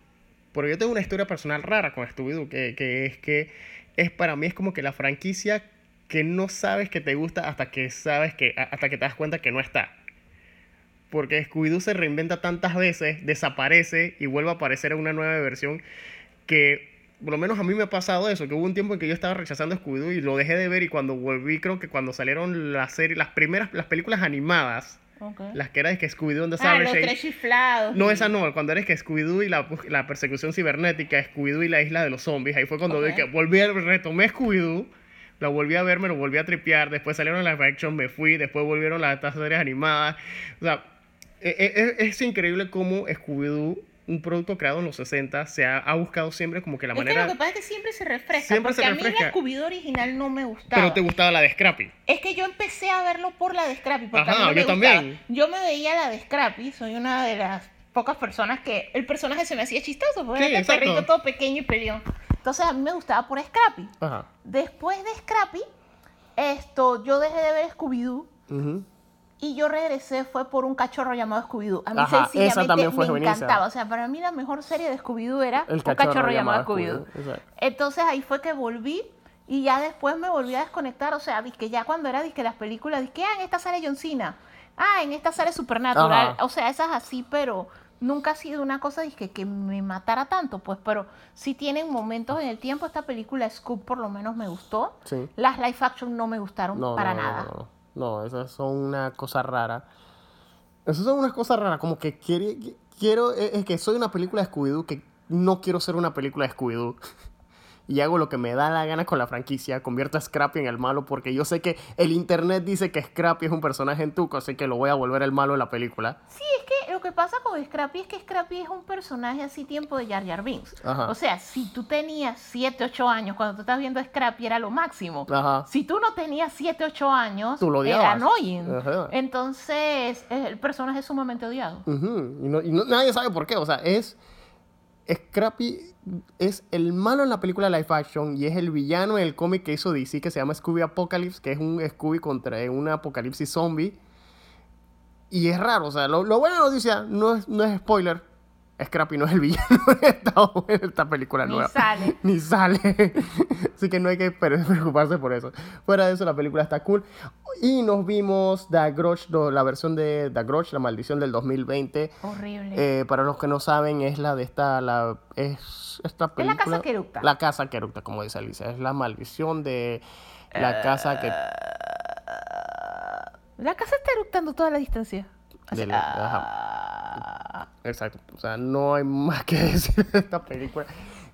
porque yo tengo una historia personal rara con Scooby-Doo, que, que es que es para mí es como que la franquicia que no sabes que te gusta hasta que sabes que, hasta que te das cuenta que no está. Porque Scooby-Doo se reinventa tantas veces, desaparece y vuelve a aparecer en una nueva versión que, por lo menos a mí me ha pasado eso, que hubo un tiempo en que yo estaba rechazando Scooby-Doo y lo dejé de ver y cuando volví, creo que cuando salieron las series, las primeras, las películas animadas, las que era de que Scooby-Doo and the Ah, los tres chiflados. no, esa no, cuando eres que Scooby-Doo y la, la persecución cibernética, Scooby-Doo y la isla de los zombies, ahí fue cuando Ok. de que volví a, retomé Scooby-Doo, la volví a ver, me lo volví a tripear, después salieron las action, me fui, después volvieron las estas series animadas, o sea, e- e- es, increíble cómo Scooby-Doo, un producto creado en los 60, se ha, ha buscado siempre como que la es que manera... lo que pasa es que siempre se refresca. Siempre porque se a mí refresca. la Scooby-Doo original no me gustaba. Pero te gustaba la de Scrappy. Es que yo empecé a verlo por la de Scrappy. Porque Ajá, a mí no me yo gustaba. también. Yo me veía la de Scrappy. Soy una de las pocas personas que el personaje se me hacía chistoso. Porque Sí, era este exacto. perrito todo pequeño y peleón. Entonces a mí me gustaba por Scrappy. Ajá. Después de Scrappy, esto, yo dejé de ver Scooby-Doo. Ujú. Y yo regresé fue por un cachorro llamado Scooby-Doo. A mí Ajá, esa sencillamente también fue me buenísima. encantaba. O sea, para mí la mejor serie de Scooby-Doo era El un cachorro, llamado Scooby-Doo, exacto. Entonces ahí fue que volví y ya después me volví a desconectar. O sea, que ya cuando era que las películas, que ah, en esta sale John Cena, ah, en esta sale Supernatural. Ajá. O sea, esas así, pero nunca ha sido una cosa dizque, que me matara tanto, pues. Pero sí tienen momentos en el tiempo. Esta película Scoop por lo menos me gustó. Sí. Las live action no me gustaron No, para no, no, nada. No, no, esas son una cosa rara. Esas son unas cosas raras, como que quiero, es que soy una película de Scooby-Doo que no quiero ser una película de Scooby-Doo. Y hago lo que me da la gana con la franquicia, convierto a Scrappy en el malo porque yo sé que el internet dice que Scrappy es un personaje en tuco, así que lo voy a volver el malo en la película. Sí, es que lo que pasa con Scrappy es que Scrappy es un personaje así tiempo de Jar Jar Binks. Ajá. O sea, si tú tenías 7, 8 años cuando tú estás viendo a Scrappy era lo máximo. Ajá. Si tú no tenías 7, 8 años, Tú lo era annoying. Ajá. Entonces, el personaje es sumamente odiado. Y, no- y no- nadie sabe por qué. O sea, es. Scrappy es el malo en la película live action y es el villano en el cómic que hizo DC que se llama Scooby Apocalypse, que es un Scooby contra un apocalipsis zombie. Y es raro, o sea, lo, lo buena noticia no es, no es spoiler. Scrappy no es el villano de esta, de esta película Ni nueva. sale. Ni sale. Así que no hay que pre- preocuparse por eso. Fuera de eso, la película está cool. Y nos vimos The Grudge, la versión de The Grudge, la maldición del 2020. Horrible. Eh, para los que no saben, es la de esta, la, es esta Es la película. casa que eructa. La casa que eructa, como dice Alicia. Es la maldición de la casa que... la casa está eructando toda la distancia. De la- ajá. Exacto. O sea, no hay más que decir de esta película.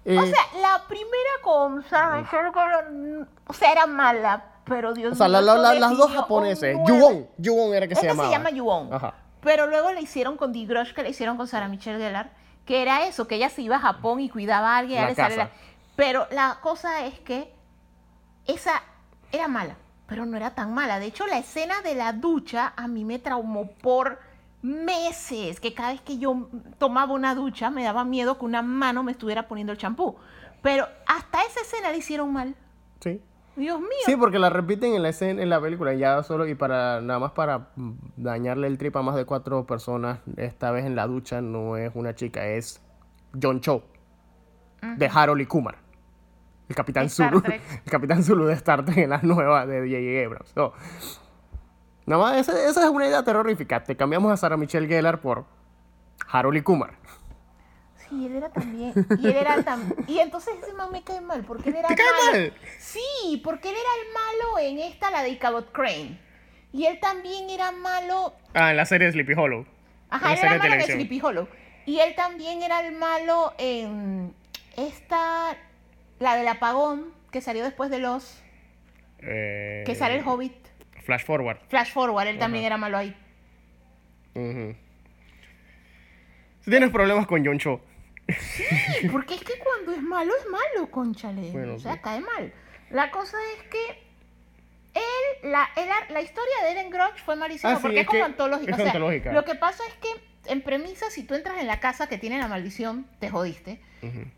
Eh, O sea, la primera con o sea, era mala, pero Dios o sea, la- mío, las dos japoneses. Yuwon. Yuwon era que se Esta llamaba. se llama. Ajá. Pero luego le hicieron con The Grudge, que le hicieron con Sarah Michelle Gellar, que era eso, que ella se iba a Japón y cuidaba a alguien. La. Pero la cosa es que esa era mala, pero no era tan mala. De hecho, la escena de la ducha a mí me traumó por meses, que cada vez que yo tomaba una ducha me daba miedo que una mano me estuviera poniendo el champú. Pero hasta esa escena la hicieron mal. Sí. Dios mío. Sí, porque la repiten en la escena, en la película, ya solo y para nada más para dañarle el trip a más de cuatro personas. Esta vez en la ducha no es una chica, es John Cho de Harold y Kumar, el Capitán Star Zulu, Trek. el Capitán Zulu de Star Trek en las nuevas de J.J. Abrams. So, nada más, esa, esa es una idea terrorífica. Te cambiamos a Sarah Michelle Gellar por Harold y Kumar. Sí, él era también. Y él era tan. Y entonces ese man me cae mal, porque él era ¿Te cae malo. mal? Sí, porque él era el malo en esta, la de Cabot Crane. Y él también era malo. Ah, en la serie de Sleepy Hollow. Ajá, él era malo en. Sleepy Hollow. Y él también era el malo en esta. La del apagón, que salió después de los. Eh, Que sale el Hobbit. Flash Forward. Flash Forward, él también era malo ahí. Si tienes problemas con John Cho. Sí, porque es que cuando es malo, es malo, conchale. Bueno, o sea, sí. cae mal. La cosa es que él la, la historia de Eden Grudge fue malísima Ah, sí, porque es como antológica. es o sea, antológica. Lo que pasa es que, en premisa, si tú entras en la casa que tiene la maldición, te jodiste.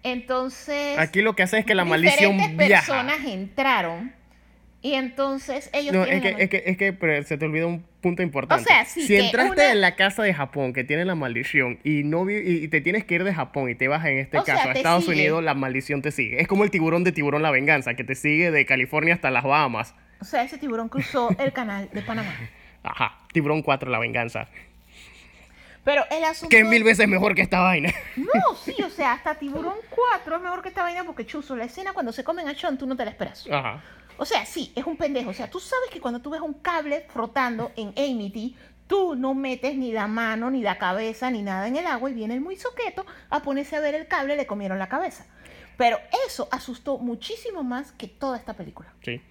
Entonces. Aquí lo que hace es que la maldición diferentes viaja. personas entraron. Y entonces ellos No, tienen es que, es que, es que pero se te olvida un punto importante. O sea, sí, si entraste una- en la casa de Japón que tiene la maldición y no vi- y te tienes que ir de Japón y te vas en este O sea, caso a Estados sigue. Unidos, la maldición te sigue. Es como el tiburón de tiburón la venganza, que te sigue de California hasta las Bahamas. O sea, ese tiburón cruzó el canal de Panamá. Ajá, tiburón 4 la venganza. Pero el asunto. Que es mil veces mejor que esta vaina. No, sí, o sea, hasta Tiburón 4 es mejor que esta vaina porque chuzo, la escena cuando se comen a Sean, tú no te la esperas. Ajá. O sea, sí, es un pendejo. O sea, tú sabes que cuando tú ves un cable frotando en Amity, tú no metes ni la mano, ni la cabeza, ni nada en el agua y viene el muy soqueto a ponerse a ver el cable, le comieron la cabeza. Pero eso asustó muchísimo más que toda esta película. Sí.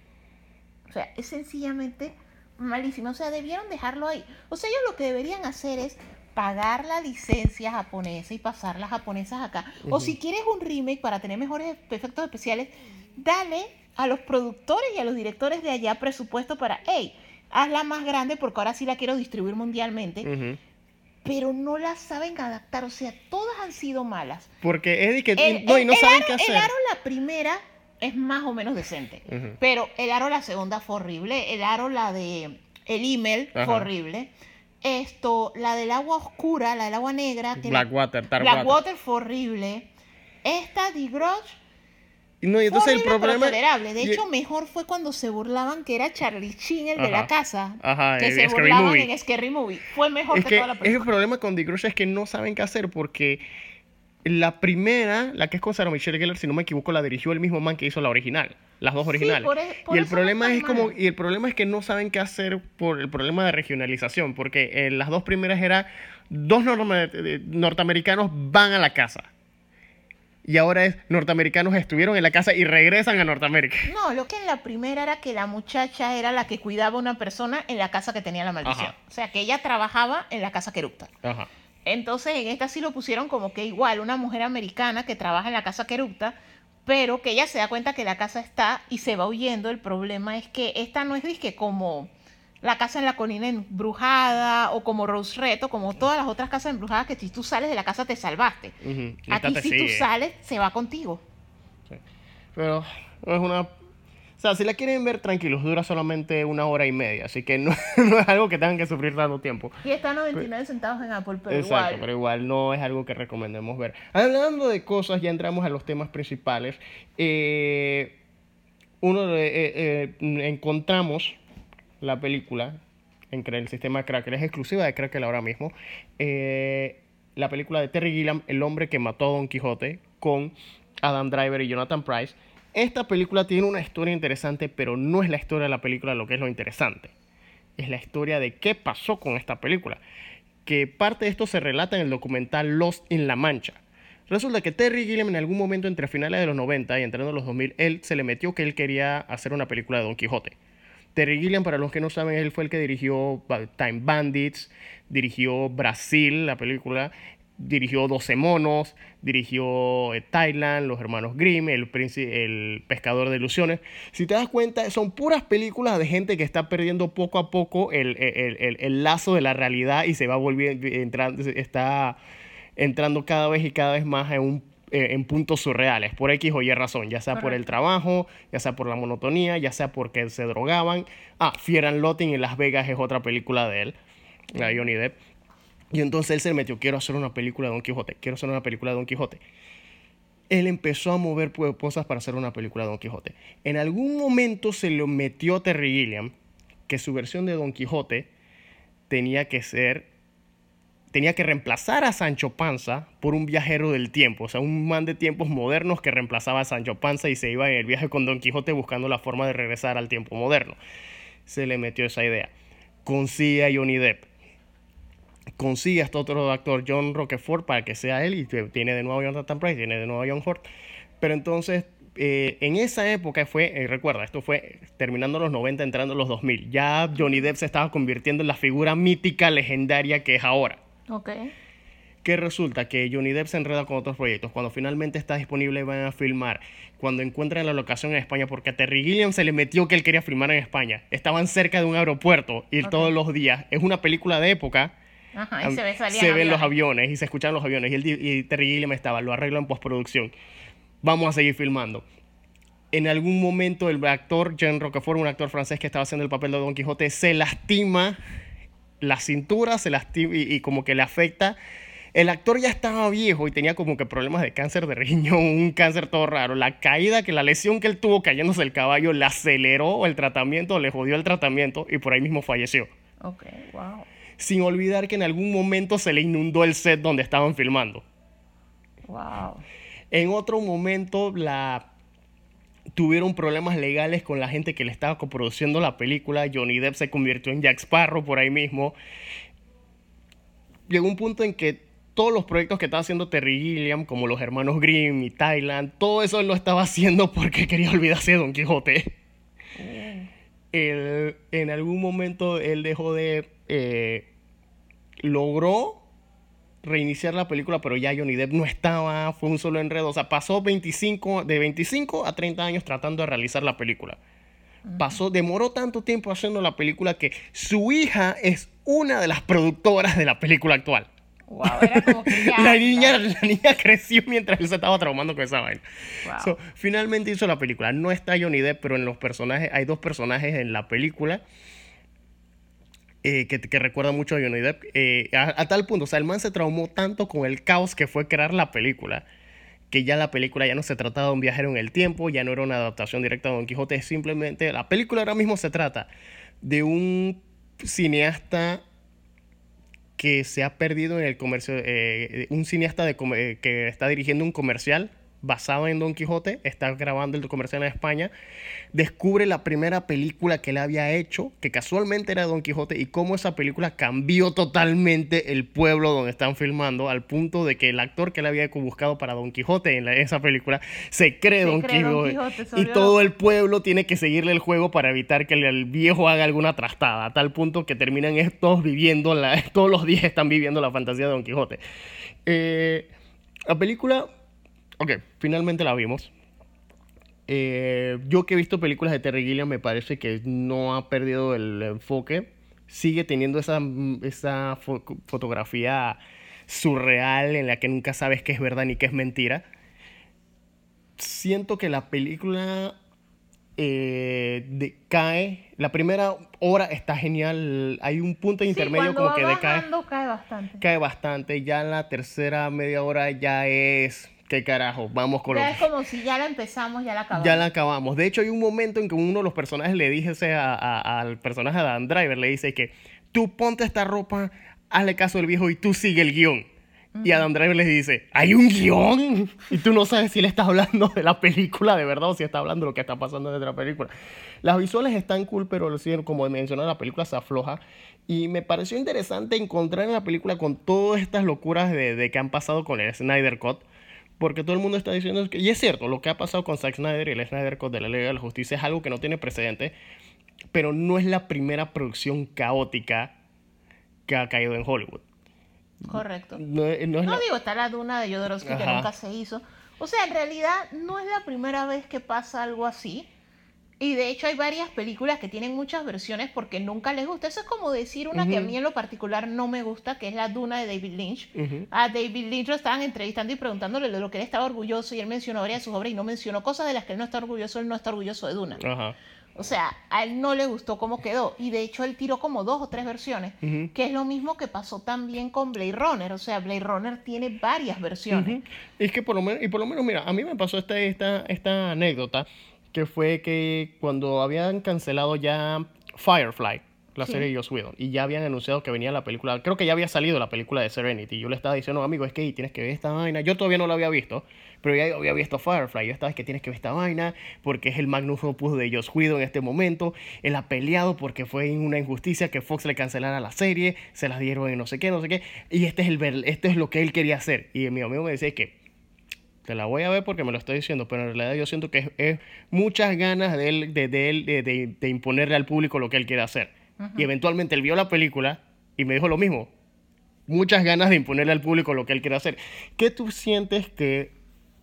O sea, es sencillamente malísimo. O sea, debieron dejarlo ahí. O sea, ellos lo que deberían hacer es pagar la licencia japonesa y pasar las japonesas acá. O si quieres un remake para tener mejores efectos especiales, dale a los productores y a los directores de allá presupuesto para, hey, hazla más grande porque ahora sí la quiero distribuir mundialmente. Pero no la saben adaptar. O sea, todas han sido malas. Porque Eddie que El, no, y no saben aro, qué hacer. el aro la primera es más o menos decente. Pero el aro la segunda fue horrible. El aro la de el email Ajá. fue horrible. Esto, la del agua oscura, la del agua negra. Blackwater, Blackwater fue horrible. Esta The Grudge No, y entonces el pero problema tolerable. De y- hecho, mejor fue cuando se burlaban que era Charlie Sheen el de la casa. Ajá, que se Scary burlaban Movie. en Scary Movie. Fue mejor es que, que toda la es el película. problema con The Grudge es que no saben qué hacer porque la primera, la que es con Sarah Michelle Gellar, si no me equivoco, la dirigió el mismo man que hizo la original, las dos Sí, originales. por e- por y el no problema es como y el problema es que no saben qué hacer por el problema de regionalización, porque eh, las dos primeras era dos eh, norteamericanos van a la casa. Y ahora es norteamericanos estuvieron en la casa y regresan a Norteamérica. No, lo que en la primera era que la muchacha era la que cuidaba a una persona en la casa que tenía la maldición. Ajá. O sea, que ella trabajaba en la casa que erupta. Ajá. Entonces, en esta sí lo pusieron como que igual, una mujer americana que trabaja en la casa que erupta, pero que ella se da cuenta que la casa está y se va huyendo. El problema es que esta no es disque como la casa en la colina embrujada o como Rose Red o como todas las otras casas embrujadas que si tú sales de la casa te salvaste. Aquí si tú sales, se va contigo. Pero es una... O sea, si la quieren ver tranquilos, dura solamente una hora y media, así que no, no es algo que tengan que sufrir tanto tiempo. Y está a 99 centavos en Apple, pero Exacto, igual. pero igual no es algo que recomendemos ver. Hablando de cosas, ya entramos a los temas principales. Eh, uno de, eh, eh, encontramos la película en el sistema Crackle, es exclusiva de Crackle ahora mismo. eh, la película de Terry Gilliam, El hombre que mató a Don Quijote, con Adam Driver y Jonathan Price. Esta película tiene una historia interesante, pero no es la historia de la película lo que es lo interesante. Es la historia de qué pasó con esta película. Que parte de esto se relata en el documental Lost in La Mancha. Resulta que Terry Gilliam en algún momento entre finales de los 90 y entrando en los 2000, él se le metió que él quería hacer una película de Don Quijote. Terry Gilliam, para los que no saben, él fue el que dirigió Time Bandits, dirigió Brasil, la película, dirigió 12 monos, dirigió eh, Thailand, Los Hermanos Grimm, el, el Pescador de Ilusiones. Si te das cuenta, son puras películas de gente que está perdiendo poco a poco el, el- el- lazo de la realidad y se va volviendo, entrando, está entrando cada vez y cada vez más en un en puntos surreales, por X o Y razón, ya sea por el trabajo, ya sea por la monotonía, ya sea porque se drogaban. Ah, Fear and Loathing en Las Vegas es otra película de él, la de Johnny Depp. Y entonces él se metió, quiero hacer una película de Don Quijote, quiero hacer una película de Don Quijote. Él empezó a mover cosas para hacer una película de Don Quijote. En algún momento se lo metió a Terry Gilliam que su versión de Don Quijote tenía que ser tenía que reemplazar a Sancho Panza por un viajero del tiempo, o sea, un man de tiempos modernos que reemplazaba a Sancho Panza y se iba en el viaje con Don Quijote buscando la forma de regresar al tiempo moderno. Se le metió esa idea. Consigue a Johnny Depp. Consigue a este otro actor, John Roquefort, para que sea él y tiene de nuevo a Jonathan Price, tiene de nuevo a John Ford. Pero entonces, eh, en esa época fue, eh, recuerda, esto fue terminando los 90, entrando los 2000. Ya Johnny Depp se estaba convirtiendo en la figura mítica, legendaria que es ahora. Ok. que resulta que Johnny Depp se enreda con otros proyectos. Cuando finalmente está disponible van a filmar. Cuando encuentran la locación en España, porque a Terry Gilliam se le metió que él quería filmar en España. Estaban cerca de un aeropuerto, ir Ok. todos los días. Es una película de época. Ajá, y se ve Se ven los aviones. y se escuchan los aviones. Y, y Terry Gilliam estaba, lo arreglo en postproducción. Vamos a seguir filmando. En algún momento el actor Jean Roquefort, un actor francés que estaba haciendo el papel de Don Quijote, se lastima la cintura, se lastima y, y como que le afecta. El actor ya estaba viejo y tenía como que problemas de cáncer de riñón, un cáncer todo raro. La caída, que la lesión que él tuvo cayéndose el caballo, le aceleró el tratamiento, le jodió el tratamiento y por ahí mismo falleció. Ok, wow. Sin olvidar que en algún momento se le inundó el set donde estaban filmando. Wow. En otro momento la tuvieron problemas legales con la gente que le estaba coproduciendo la película. Johnny Depp se convirtió en Jack Sparrow por ahí mismo. Llegó un punto en que todos los proyectos que estaba haciendo Terry Gilliam, como los hermanos Grimm y Thailand, todo eso él lo estaba haciendo porque quería olvidarse de Don Quijote. Él, en algún momento él dejó de... eh, logró reiniciar la película, pero ya Johnny Depp no estaba, fue un solo enredo. O sea, pasó 25, de 25 a 30 años tratando de realizar la película. Pasó, demoró tanto tiempo haciendo la película que su hija es una de las productoras de la película actual. Wow, era como que ya. La niña, la niña creció mientras él se estaba traumando con esa vaina. Wow. So, finalmente hizo la película. No está Johnny Depp, pero en los personajes, hay dos personajes en la película eh, que, recuerdan mucho a Johnny Depp. eh, a, a tal punto, o sea, el man se traumó tanto con el caos que fue crear la película, que ya la película ya no se trataba de un viajero en el tiempo, ya no era una adaptación directa de Don Quijote, simplemente la película ahora mismo se trata de un cineasta que se ha perdido en el comercio, eh, un cineasta eh, que está dirigiendo un comercial basado en Don Quijote, está grabando el comercial en España, descubre la primera película que él había hecho, que casualmente era Don Quijote, y cómo esa película cambió totalmente el pueblo donde están filmando, al punto de que el actor que él había buscado para Don Quijote en la- esa película se cree, Se Don, cree Don Quijote, y todo el pueblo tiene que seguirle el juego para evitar que el, el viejo haga alguna trastada, a tal punto que terminan estos viviendo, la, todos los días están viviendo la fantasía de Don Quijote. Eh, la película, ok, finalmente la vimos. Eh, yo que he visto películas de Terry Gilliam me parece que no ha perdido el enfoque. Sigue teniendo esa, esa fo- fotografía surreal en la que nunca sabes qué es verdad ni qué es mentira. Siento que la película eh, decae. La primera hora está genial. Hay un punto Sí, intermedio cuando como va que decae bajando, cae bastante. cae bastante. Ya en la tercera media hora ya es. ¿Qué carajo? Vamos con lo es como si ya la empezamos, ya la acabamos. Ya la acabamos. De hecho, hay un momento en que uno de los personajes le dice a- a- al personaje de Adam Driver, le dice que tú ponte esta ropa, hazle caso al viejo y tú sigue el guion. Y Adam Driver le dice, ¿hay un guion? Y tú no sabes si le está hablando de la película de verdad o si está hablando de lo que está pasando dentro de la película. Las visuales están cool, pero como mencioné, la película se afloja. Y me pareció interesante encontrar en la película con todas estas locuras de, de que han pasado con el Snyder Cut. Porque todo el mundo está diciendo que, y es cierto, lo que ha pasado con Zack Snyder y el Snyder Cut de la Liga de la Justicia es algo que no tiene precedente, pero no es la primera producción caótica que ha caído en Hollywood. Correcto. No, no es No la- digo, está la duna de Jodorowsky que nunca se hizo. O sea, en realidad no es la primera vez que pasa algo así. Y de hecho hay varias películas que tienen muchas versiones porque nunca les gusta. Eso es como decir una que a mí en lo particular no me gusta, que es la Duna de David Lynch. A David Lynch lo estaban entrevistando y preguntándole de lo que él estaba orgulloso y él mencionó varias de sus obras y no mencionó cosas de las que él no está orgulloso, él no está orgulloso de Duna. Ajá. O sea, a él no le gustó cómo quedó. Y de hecho él tiró como dos o tres versiones, que es lo mismo que pasó también con Blade Runner. O sea, Blade Runner tiene varias versiones. Ujú. Es que por lo menos, y por lo menos, mira, a mí me pasó esta, esta, esta anécdota, que fue que cuando habían cancelado ya Firefly, la Sí. serie de Joss Whedon, y ya habían anunciado que venía la película, creo que ya había salido la película de Serenity, y yo le estaba diciendo, amigo, es que tienes que ver esta vaina, yo todavía no la había visto, pero ya había visto Firefly, yo estaba, es que tienes que ver esta vaina, porque es el magnus opus de Joss Whedon en este momento, él ha peleado porque fue una injusticia que Fox le cancelara la serie, se la dieron en no sé qué, no sé qué, y este es, el, este es lo que él quería hacer, y mi amigo me decía que te la voy a ver porque me lo está diciendo, pero en realidad yo siento que es, es muchas ganas de él, de, de él de, de- de imponerle al público lo que él quiere hacer. Y eventualmente él vio la película y me dijo lo mismo. muchas ganas de imponerle al público lo que él quiere hacer. ¿Qué tú sientes que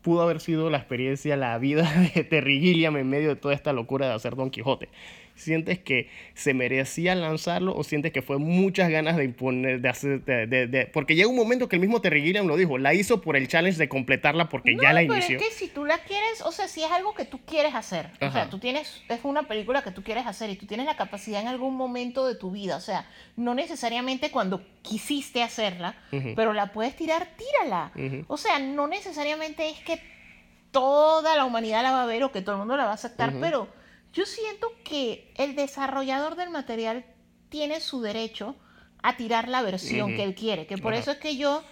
pudo haber sido la experiencia, la vida de Terry Gilliam en medio de toda esta locura de hacer Don Quijote? ¿Sientes que se merecía lanzarlo o sientes que fue muchas ganas de imponer, de hacer, de, de- de- porque llega un momento que el mismo Terry Gilliam lo dijo, la hizo por el challenge de completarla porque No, ya la pero inició. es que si tú la quieres, o sea, si es algo que tú quieres hacer, o sea, tú tienes, es una película que tú quieres hacer y tú tienes la capacidad en algún momento de tu vida, o sea, no necesariamente cuando quisiste hacerla, pero la puedes tirar, tírala. O sea, no necesariamente es que toda la humanidad la va a ver o que todo el mundo la va a aceptar, pero yo siento que el desarrollador del material tiene su derecho a tirar la versión que él quiere, que por eso es que yo,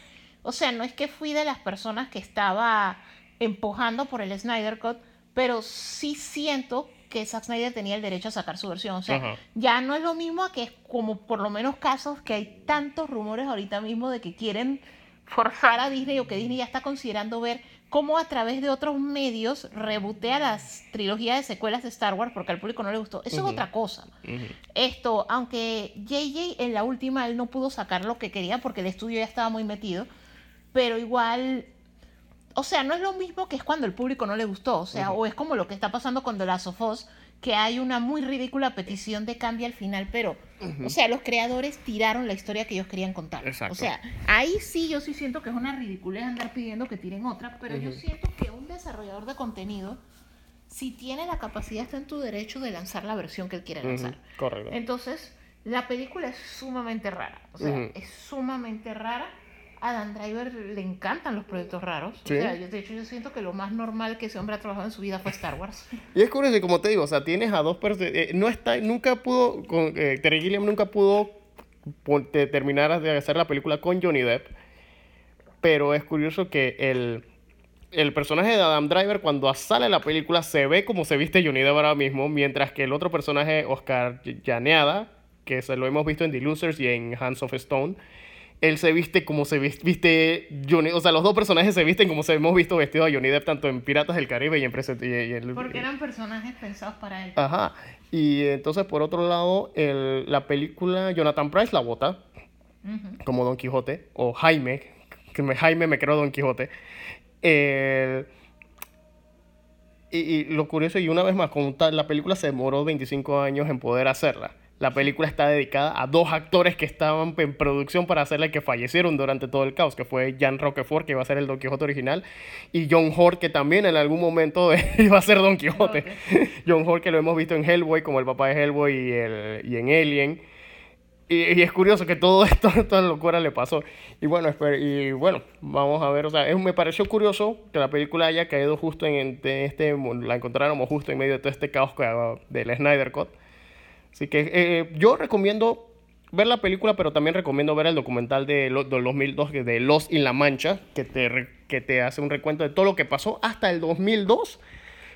o sea, no es que fui de las personas que estaba empujando por el Snyder Cut, pero sí siento que Zack Snyder tenía el derecho a sacar su versión. O sea, ya no es lo mismo a que es como por lo menos casos que hay tantos rumores ahorita mismo de que quieren forzar a Disney o que Disney ya está considerando ver cómo a través de otros medios rebotea las trilogías de secuelas de Star Wars porque al público no le gustó. Eso es otra cosa. Esto, aunque JJ en la última él no pudo sacar lo que quería porque el estudio ya estaba muy metido, pero igual, o sea, no es lo mismo que es cuando el público no le gustó, o sea, o es como lo que está pasando con The Last of Us, que hay una muy ridícula petición de cambio al final, pero, o sea, los creadores tiraron la historia que ellos querían contar. Exacto. O sea, ahí sí yo sí siento que es una ridiculez andar pidiendo que tiren otra, pero yo siento que un desarrollador de contenido, si tiene la capacidad, está en tu derecho de lanzar la versión que él quiere lanzar. Correcto. Entonces, la película es sumamente rara. O sea, es sumamente rara. A Dan Driver le encantan los proyectos raros. Sí. O sea, yo, de hecho, yo siento que lo más normal que ese hombre ha trabajado en su vida fue Star Wars. Y es curioso, y como te digo, o sea, tienes a dos personas. no está, nunca pudo. Con, eh, Terry Gilliam nunca pudo terminar de hacer la película con Johnny Depp. Pero es curioso que el, el personaje de Adam Driver, cuando sale la película, se ve como se viste Johnny Depp ahora mismo. Mientras que el otro personaje, Oscar Llaneada, que se lo hemos visto en The Losers y en Hands of Stone. Él se viste como se vis- viste Johnny, o sea, los dos personajes se visten como se hemos visto vestido a Johnny Depp tanto en Piratas del Caribe y en, Prese- y- Porque eran personajes pensados para él. Ajá. Y entonces, por otro lado, el- la película Jonathan Price la Ujú. como Don Quijote, o Jaime, que me, Jaime me creo Don Quijote. El- y, y lo curioso, y una vez más, como tal, la película se demoró 25 años en poder hacerla. La película está dedicada a dos actores que estaban en producción para hacerla que fallecieron durante todo el caos, que fue Jan Roquefort, que iba a ser el Don Quijote original, y John Hort, que también en algún momento iba a ser Don Quijote. John Hort, que lo hemos visto en Hellboy, como el papá de Hellboy y, el- y en Alien. Y, y es curioso que todo esto, toda locura le pasó. Y bueno, y bueno, vamos a ver. O sea, es- me pareció curioso que la película haya caído justo en, en este, la encontráramos justo en medio de todo este caos que- del Snyder Cut. Así que eh, yo recomiendo ver la película, pero también recomiendo ver el documental de lo- del 2002 que- de Los in La Mancha, que te, re- que te hace un recuento de todo lo que pasó hasta el 2002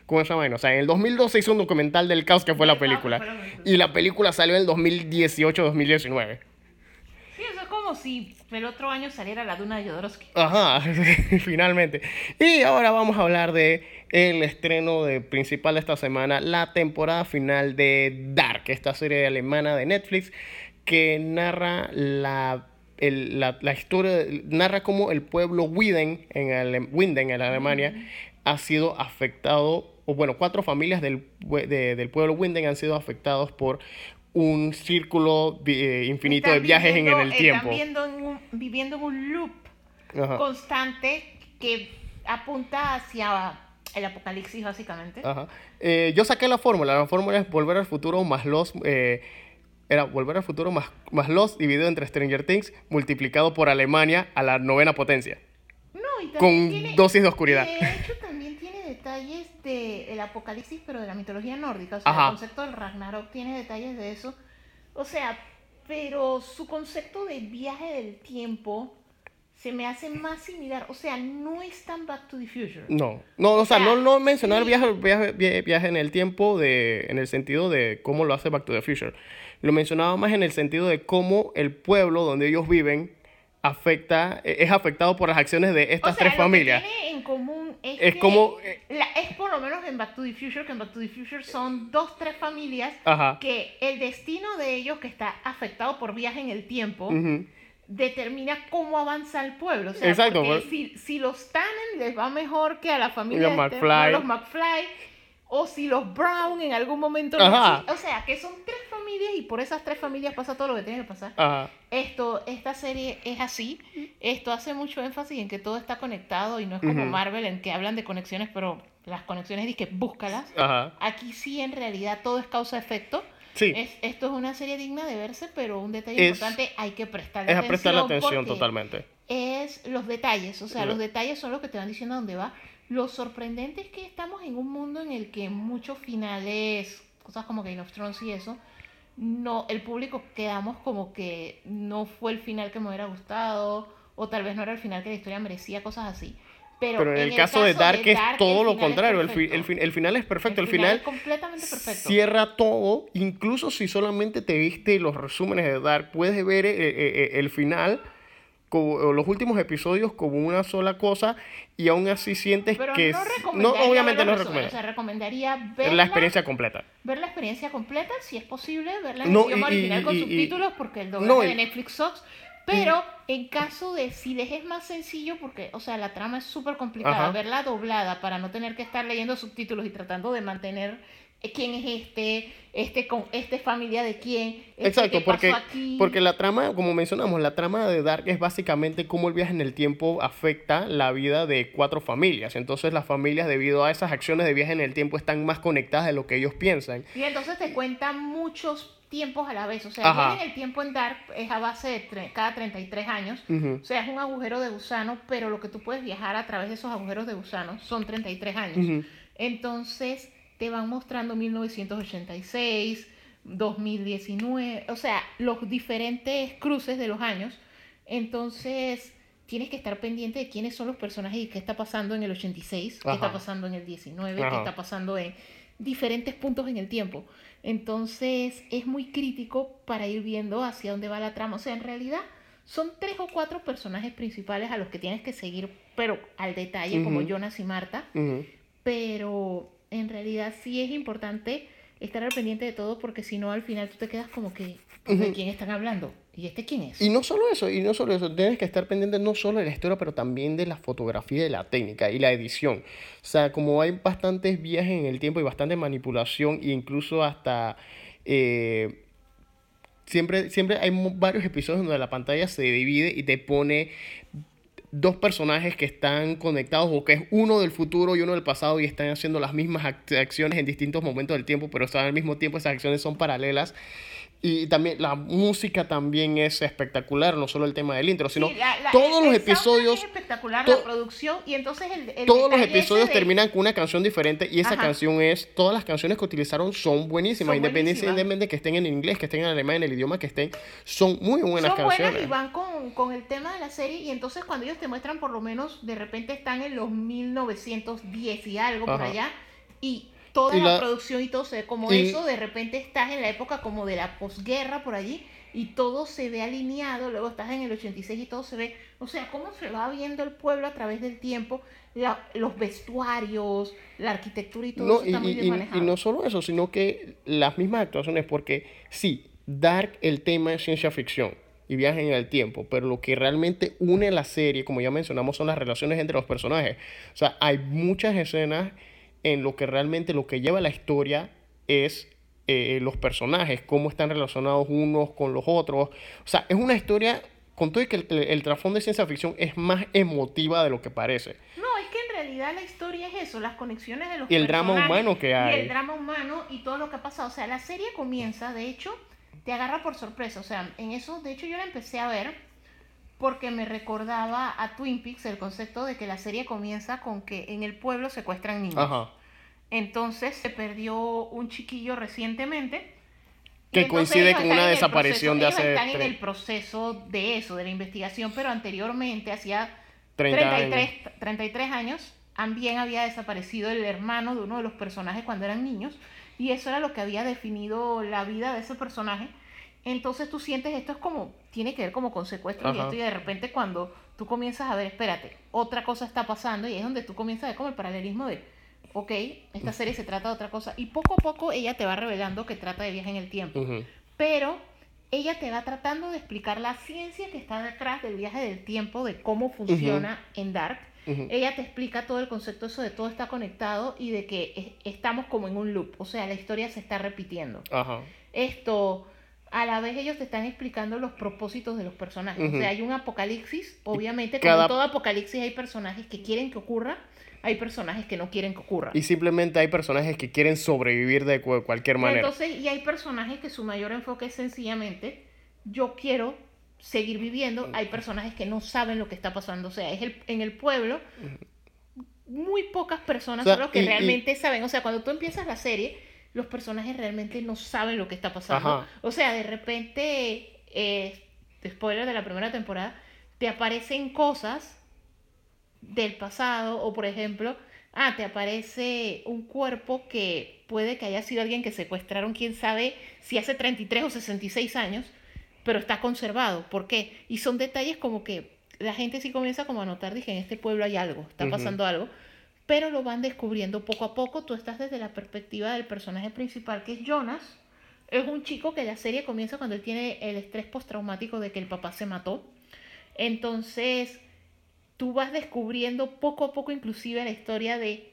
con esa vaina. O sea, en el 2002 se hizo un documental del caos que fue la fue la película. Y la película salió en el 2018-2019. Como si el otro año saliera la Duna de Jodorowsky. Ajá, finalmente. Y ahora vamos a hablar de el estreno de, principal de esta semana, la temporada final de Dark, esta serie alemana de Netflix que narra la, el- la, la historia, narra cómo el pueblo Winden en, Ale- Winden, en Alemania ha sido afectado, o bueno, cuatro familias del, de- del pueblo Winden han sido afectados por un círculo eh, infinito de Están viajes en, viviendo- el tiempo. Están en un- viviendo en un loop Ajá. constante que apunta hacia el apocalipsis, básicamente. Ajá. Eh, yo saqué la fórmula. La fórmula es volver al futuro más los. eh, era volver al futuro más, más los dividido entre Stranger Things multiplicado por Alemania a la novena potencia. No, y Con tiene- dosis de oscuridad. De hecho, también detalles del apocalipsis, pero de la mitología nórdica. O sea, Ajá. el concepto del Ragnarok tiene detalles de eso. O sea, pero su concepto de viaje del tiempo se me hace más similar. O sea, no es tan Back to the Future. No, no, o sea, sea, no, no mencionar el sí. viaje, viaje, viaje en el tiempo de, en el sentido de cómo lo hace Back to the Future. Lo mencionaba más en el sentido de cómo el pueblo donde ellos viven afecta, eh, es afectado por las acciones de estas o sea, tres lo familias. Que tiene en común es, Es que como, la- es por lo menos en Back to the Future, que en Back to the Future son dos, tres familias Ajá. que el destino de ellos que está afectado por viaje en el tiempo Ujú. determina cómo avanza el pueblo. O sea, Exacto, porque si, si los Tannen les va mejor que a la familia Los de este- McFly. no, los McFly, o si los Brown en algún momento... O sea, que son tres familias y por esas tres familias pasa todo lo que tiene que pasar. Ajá. Esto, esta serie es así. Esto hace mucho énfasis en que todo está conectado y no es como Ujú. Marvel en que hablan de conexiones, pero las conexiones que búscalas. Ajá. Aquí sí, en realidad, todo es causa-efecto. Sí. Es, esto es una serie digna de verse, pero un detalle Es- importante hay que prestarle Es a prestarle atención totalmente. Es los detalles, o sea, los detalles son los que te van diciendo dónde va. Lo sorprendente es que estamos en un mundo en el que muchos finales, cosas como Game of Thrones y eso, no, el público quedamos como que no fue el final que me hubiera gustado, o tal vez no era el final que la historia merecía, cosas así. Pero, Pero en el caso de Dark es todo lo es contrario. El, fi- el, fin- el final es perfecto. El, es final completamente perfecto. cierra todo. Incluso si solamente te viste los resúmenes de Dark, puedes ver eh, eh, eh, el final, como, o los últimos episodios, como una sola cosa. Y aún así sientes Pero que. no recomendaría obviamente ver no recomiendo. O sea, recomendaría verla, la experiencia completa. ver la experiencia completa, si es posible, verla en No, idioma y- y- original con y- subtítulos, porque el doblaje no, de Netflix sucks. Pero en caso de si les es más sencillo, porque, o sea, la trama es súper complicada, Ajá. verla doblada para no tener que estar leyendo subtítulos y tratando de mantener quién es este, este con este es familia de quién, este Exacto, porque, aquí. porque la trama, como mencionamos, la trama de Dark es básicamente cómo el viaje en el tiempo afecta la vida de cuatro familias. Entonces las familias, debido a esas acciones de viaje en el tiempo, están más conectadas de lo que ellos piensan. Y entonces te cuentan muchos tiempos a la vez. O sea, Ajá. viaje en el tiempo en Dark es a base de tre- cada 33 años. Ujú. O sea, es un agujero de gusano, pero lo que tú puedes viajar a través de esos agujeros de gusano son 33 años. Ujú. Entonces te van mostrando 1986, 2019, o sea, los diferentes cruces de los años. Entonces tienes que estar pendiente de quiénes son los personajes y qué está pasando en el 86, qué Ajá. está pasando en el 19, qué está pasando en diferentes puntos en el tiempo. Entonces es muy crítico para ir viendo hacia dónde va la trama. O sea, en realidad son tres o cuatro personajes principales a los que tienes que seguir, pero al detalle, como. Jonas y Marta. Pero en realidad sí es importante estar al pendiente de todo porque si no al final tú te quedas como que ¿de quién están hablando? ¿Y este quién es? Y no solo eso, y no solo eso, tienes que estar pendiente no solo de la historia, pero también de la fotografía de la técnica y la edición. O sea, como hay bastantes viajes en el tiempo y bastante manipulación, e incluso hasta eh, siempre, siempre hay varios episodios donde la pantalla se divide y te pone dos personajes que están conectados o que es uno del futuro y uno del pasado y están haciendo las mismas acciones en distintos momentos del tiempo, pero están al mismo tiempo esas acciones son paralelas. Y también la música también es espectacular, no solo el tema del intro, sino Sí, la- la- todos el- los el episodios, Es espectacular to- la producción y entonces el, el todos los episodios de- terminan con una canción diferente y esa Ajá. canción es, todas las canciones que utilizaron son buenísimas, independientemente de que estén en inglés, que estén en alemán, en el idioma que estén, son muy buenas son canciones. buenas y van con, con el tema de la serie y entonces cuando ellos te muestran por lo menos de repente están en los 1910 y algo por Ajá. allá y toda la, la- producción y todo se ve como y- eso, de repente estás en la época como de la posguerra por allí y todo se ve alineado, luego estás en el 86 y todo se ve, o sea, cómo se va viendo el pueblo a través del tiempo, la- los vestuarios, la arquitectura y todo No, eso y, está muy y- bien y- manejado. y no solo eso, sino que las mismas actuaciones, porque sí, Dark el tema es ciencia ficción y viaje en el tiempo, pero lo que realmente une la serie, como ya mencionamos, son las relaciones entre los personajes. O sea, hay muchas escenas en lo que realmente lo que lleva la historia es eh, los personajes, cómo están relacionados unos con los otros. O sea, es una historia, con todo y que el, el, trasfondo de ciencia ficción es más emotiva de lo que parece. No, es que en realidad la historia es eso, las conexiones de los Y el drama humano que Y hay. el drama humano y todo lo que ha pasado. O sea, la serie comienza, de hecho, te agarra por sorpresa. O sea, en eso, de hecho, yo la empecé a ver porque me recordaba a Twin Peaks el concepto de que la serie comienza con que en el pueblo secuestran niños. Ajá. Entonces se perdió un chiquillo recientemente. Que coincide con una desaparición de hace ellos están en el proceso de eso, de la investigación, pero anteriormente, hacía 30 33, años. 33 años, también había desaparecido el hermano de uno de los personajes cuando eran niños, y eso era lo que había definido la vida de ese personaje. Entonces tú sientes esto es como, tiene que ver como con secuestro y esto, y de repente cuando tú comienzas a ver, espérate, otra cosa está pasando, y es donde tú comienzas a ver como el paralelismo de, ok, esta serie se trata de otra cosa, y poco a poco ella te va revelando que trata de viaje en el tiempo. Pero ella te va tratando de explicar la ciencia que está detrás del viaje del tiempo, de cómo funciona en Dark. Ella te explica todo el concepto eso de todo está conectado y de que es- estamos como en un loop, o sea, la historia se está repitiendo. Esto, a la vez ellos te están explicando los propósitos de los personajes. O sea, hay un apocalipsis, obviamente, como en todo apocalipsis hay personajes que quieren que ocurra, hay personajes que no quieren que ocurra. Y simplemente hay personajes que quieren sobrevivir de cu- cualquier manera. Entonces, y hay personajes que su mayor enfoque es sencillamente, yo quiero seguir viviendo. Hay personajes que no saben lo que está pasando. O sea, es el, en el pueblo, muy pocas personas O sea, son los que y- y- realmente saben. O sea, cuando tú empiezas la serie, los personajes realmente no saben lo que está pasando. Ajá. O sea, de repente, eh, spoiler de la primera temporada, te aparecen cosas del pasado o por ejemplo, ah, te aparece un cuerpo que puede que haya sido alguien que secuestraron, quién sabe si hace 33 o 66 años, pero está conservado. ¿Por qué? Y son detalles como que la gente sí comienza como a notar, dije, en este pueblo hay algo, está pasando algo, pero lo van descubriendo poco a poco. Tú estás desde la perspectiva del personaje principal, que es Jonas. Es un chico que la serie comienza cuando él tiene el estrés postraumático de que el papá se mató. Entonces, tú vas descubriendo poco a poco inclusive la historia de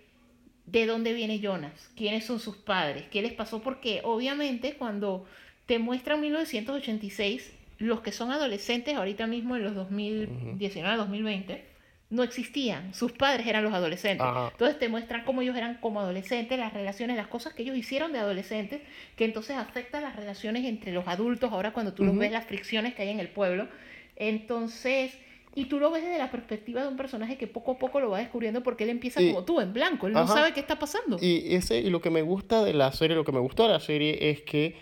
de dónde viene Jonas, quiénes son sus padres, qué les pasó, porque obviamente cuando te muestran 1986, los que son adolescentes ahorita mismo en los 2019, 2020, no existían, sus padres eran los adolescentes. Ajá. Entonces te muestran cómo ellos eran como adolescentes, las relaciones, las cosas que ellos hicieron de adolescentes, que entonces afectan las relaciones entre los adultos, ahora cuando tú los ves, las fricciones que hay en el pueblo. Entonces, y tú lo ves desde la perspectiva de un personaje que poco a poco lo va descubriendo porque él empieza Y- como tú, en blanco, él no sabe qué está pasando. Y ese y lo que me gusta de la serie, lo que me gustó de la serie es que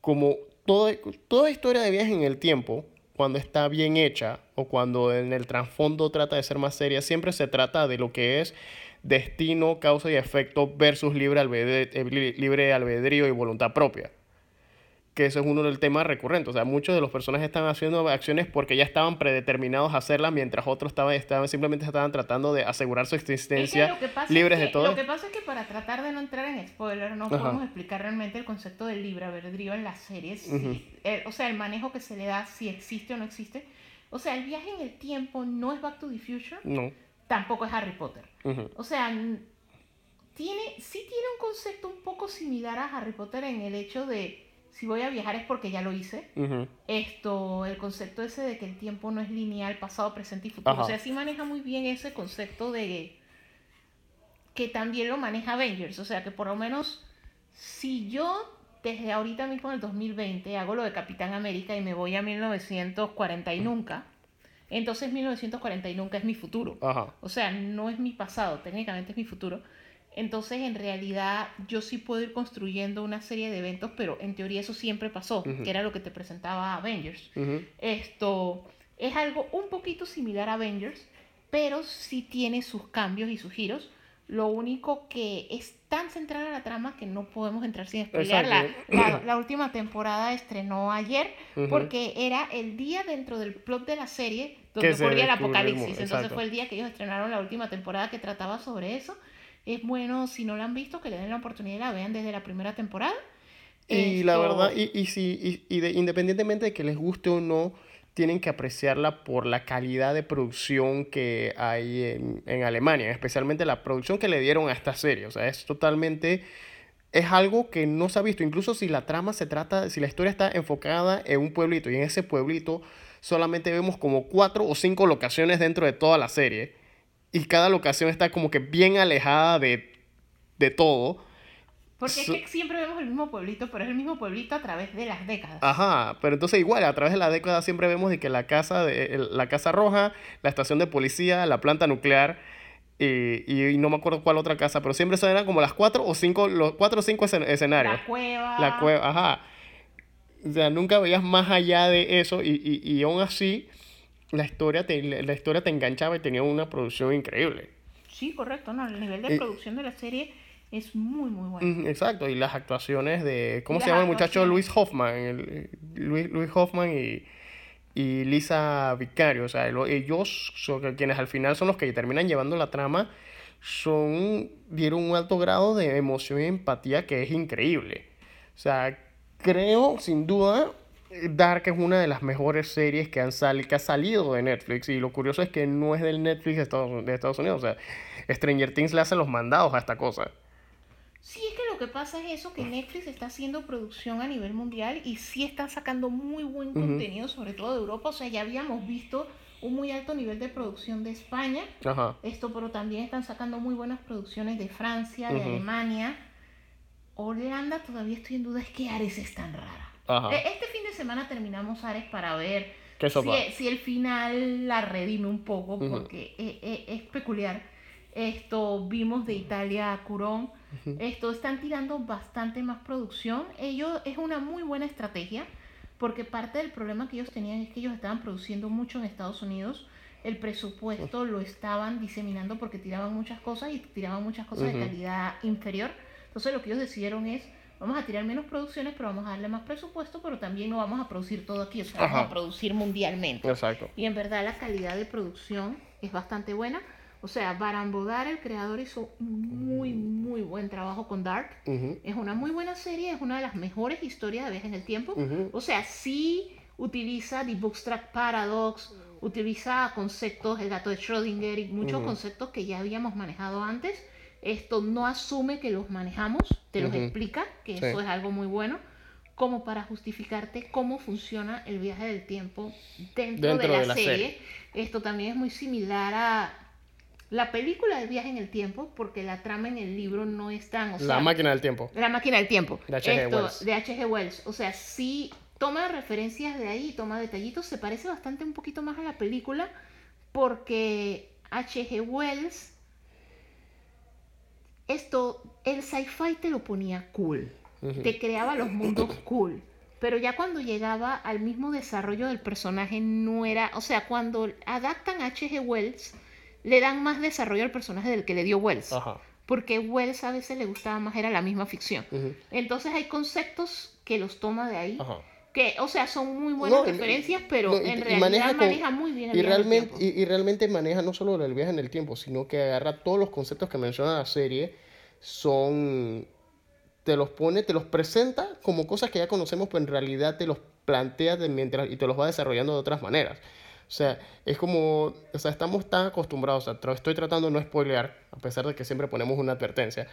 como toda, toda historia de viaje en el tiempo, cuando está bien hecha o cuando en el trasfondo trata de ser más seria, siempre se trata de lo que es destino, causa y efecto versus libre albedrío, libre albedrío y voluntad propia. Que eso es uno del temas recurrentes. O sea, muchos de los personajes están haciendo acciones porque ya estaban predeterminados a hacerlas, mientras otros estaban, estaban simplemente estaban tratando de asegurar su existencia que libres es que, de todo. Lo que pasa es que para tratar de no entrar en spoiler, no Ajá. podemos explicar realmente el concepto del libre albedrío en las series. o sea, el manejo que se le da, si existe o no existe. O sea, el viaje en el tiempo no es Back to the Future, No. tampoco es Harry Potter. O sea, tiene, sí tiene un concepto un poco similar a Harry Potter en el hecho de si voy a viajar es porque ya lo hice. Esto, el concepto ese de que el tiempo no es lineal, pasado, presente y futuro. Ajá. O sea, sí maneja muy bien ese concepto de que también lo maneja Avengers. O sea, que por lo menos si yo desde ahorita mismo en el 2020 hago lo de Capitán América y me voy a 1940 y nunca, entonces 1940 y nunca es mi futuro. Ajá. O sea, no es mi pasado, técnicamente es mi futuro. Entonces, en realidad, yo sí puedo ir construyendo una serie de eventos, pero en teoría eso siempre pasó, que era lo que te presentaba Avengers. Esto es algo un poquito similar a Avengers, pero sí tiene sus cambios y sus giros. Lo único que es tan central a la trama que no podemos entrar sin spoilear. La, Exacto. la- la última temporada estrenó ayer porque era el día dentro del plot de la serie donde ocurría el apocalipsis. Entonces fue el día que ellos estrenaron la última temporada que trataba sobre eso. Es bueno, si no la han visto, que le den la oportunidad y la vean desde la primera temporada. Y la Esto- verdad, y, y si, y, y de- independientemente de que les guste o no, tienen que apreciarla por la calidad de producción que hay en, en Alemania, especialmente la producción que le dieron a esta serie. O sea, es totalmente, es algo que no se ha visto. Incluso si la trama se trata, si la historia está enfocada en un pueblito y en ese pueblito solamente vemos como cuatro o cinco locaciones dentro de toda la serie y cada locación está como que bien alejada de, de todo. Porque So- es que siempre vemos el mismo pueblito, pero es el mismo pueblito a través de las décadas. Ajá, pero entonces igual, a través de la década siempre vemos de que la casa, de, la casa roja, la estación de policía, la planta nuclear y, y no me acuerdo cuál otra casa, pero siempre eran como las cuatro o cinco, los cuatro o cinco escen- escenarios. La cueva. La cueva, ajá. O sea, nunca veías más allá de eso y, y, y aún así la historia, te, la historia te enganchaba y tenía una producción increíble. Sí, correcto, no, el nivel de Eh, producción de la serie es muy, muy bueno. Exacto, y las actuaciones de. ¿Cómo se llama el muchacho? Luis Hoffman. el- Luis, Luis Hoffman y, y Lisa Vicario. O sea, lo- ellos son quienes al final son los que terminan llevando la trama. Son. dieron un alto grado de emoción y empatía que es increíble. O sea, creo sin duda Dark es una de las mejores series que, han sali- que ha salido de Netflix. Y lo curioso es que no es del Netflix de Estados, de Estados Unidos. O sea, Stranger Things le hace los mandados a esta cosa. Sí, es que lo que pasa es eso, que Netflix está haciendo producción a nivel mundial y sí está sacando muy buen contenido, sobre todo de Europa. O sea, ya habíamos visto un muy alto nivel de producción de España. Ajá. Esto, pero también están sacando muy buenas producciones de Francia, de. Alemania. Holanda todavía estoy en duda, es que Ares es tan rara. Ajá. E- Este fin de semana terminamos Ares para ver ¿Qué sopa? si, si el final la redime un poco, porque e- e- es, peculiar. Esto vimos de Italia a Curón. Esto están tirando bastante más producción. Ellos es una muy buena estrategia, porque parte del problema que ellos tenían es que ellos estaban produciendo mucho en Estados Unidos. El presupuesto lo estaban diseminando porque tiraban muchas cosas y tiraban muchas cosas de calidad inferior. Entonces lo que ellos decidieron es, vamos a tirar menos producciones, pero vamos a darle más presupuesto, pero también no vamos a producir todo aquí, o sea, vamos Ajá. a producir mundialmente. Exacto. Y en verdad la calidad de producción es bastante buena. O sea, Barambodar, el creador, hizo muy, muy buen trabajo con Dark. Ujú. Es una muy buena serie, es una de las mejores historias de viajes en el tiempo. Ujú. O sea, sí utiliza The Bookstrack Paradox, utiliza conceptos, el gato de Schrödinger y muchos Ujú. conceptos que ya habíamos manejado antes. Esto no asume que los manejamos, te los explica, que Sí. eso es algo muy bueno, como para justificarte cómo funciona el viaje del tiempo dentro, Dentro de la, de la serie. serie. Esto también es muy similar a la película de viaje en el tiempo, porque la trama en el libro no es tan... O sea, La máquina del tiempo. la máquina del tiempo. De H.G. Wells. De H.G. Wells. O sea, sí toma referencias de ahí, toma detallitos. Se parece bastante un poquito más a la película porque H.G. Wells, esto, el sci-fi te lo ponía cool. Te creaba los mundos cool. Pero ya cuando llegaba al mismo desarrollo del personaje no era... O sea, cuando adaptan a H.G. Wells, le dan más desarrollo al personaje del que le dio Wells Ajá. porque Wells a veces le gustaba más era la misma ficción. Entonces hay conceptos que los toma de ahí, Ajá. Que, o sea, son muy buenas No, referencias, pero no, y- en realidad maneja maneja, con- muy bien el Y viaje en el realmente, tiempo. y, y realmente maneja no solo el viaje en el tiempo, sino que agarra todos los conceptos que menciona la serie, son, te los pone, te los presenta como cosas que ya conocemos, pero en realidad te los plantea de mientras y te los va desarrollando de otras maneras. O sea, es como, o sea, estamos tan acostumbrados, o sea, estoy tratando de no spoilear, a pesar de que siempre ponemos una advertencia,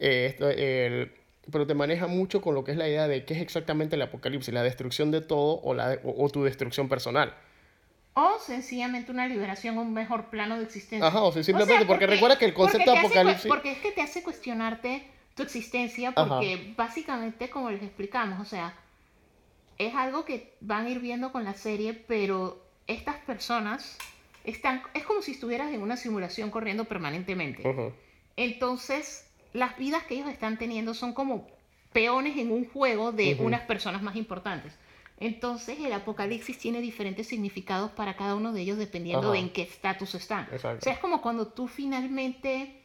eh, esto, el- pero te maneja mucho con lo que es la idea de qué es exactamente el apocalipsis, la destrucción de todo o, la, o- o tu destrucción personal. O sencillamente una liberación, un mejor plano de existencia. Ajá, o sea, simplemente porque recuerda que el porque concepto de hace apocalipsis- porque es que te hace cuestionarte tu existencia, Ajá. porque básicamente, como les explicamos, o sea, es algo que van a ir viendo con la serie, pero estas personas están, es como si estuvieras en una simulación corriendo permanentemente. Ujú. Entonces, las vidas que ellos están teniendo son como peones en un juego de unas personas más importantes. Entonces, el apocalipsis tiene diferentes significados para cada uno de ellos dependiendo Ajá. de en qué estatus están. Exacto. O sea, es como cuando tú finalmente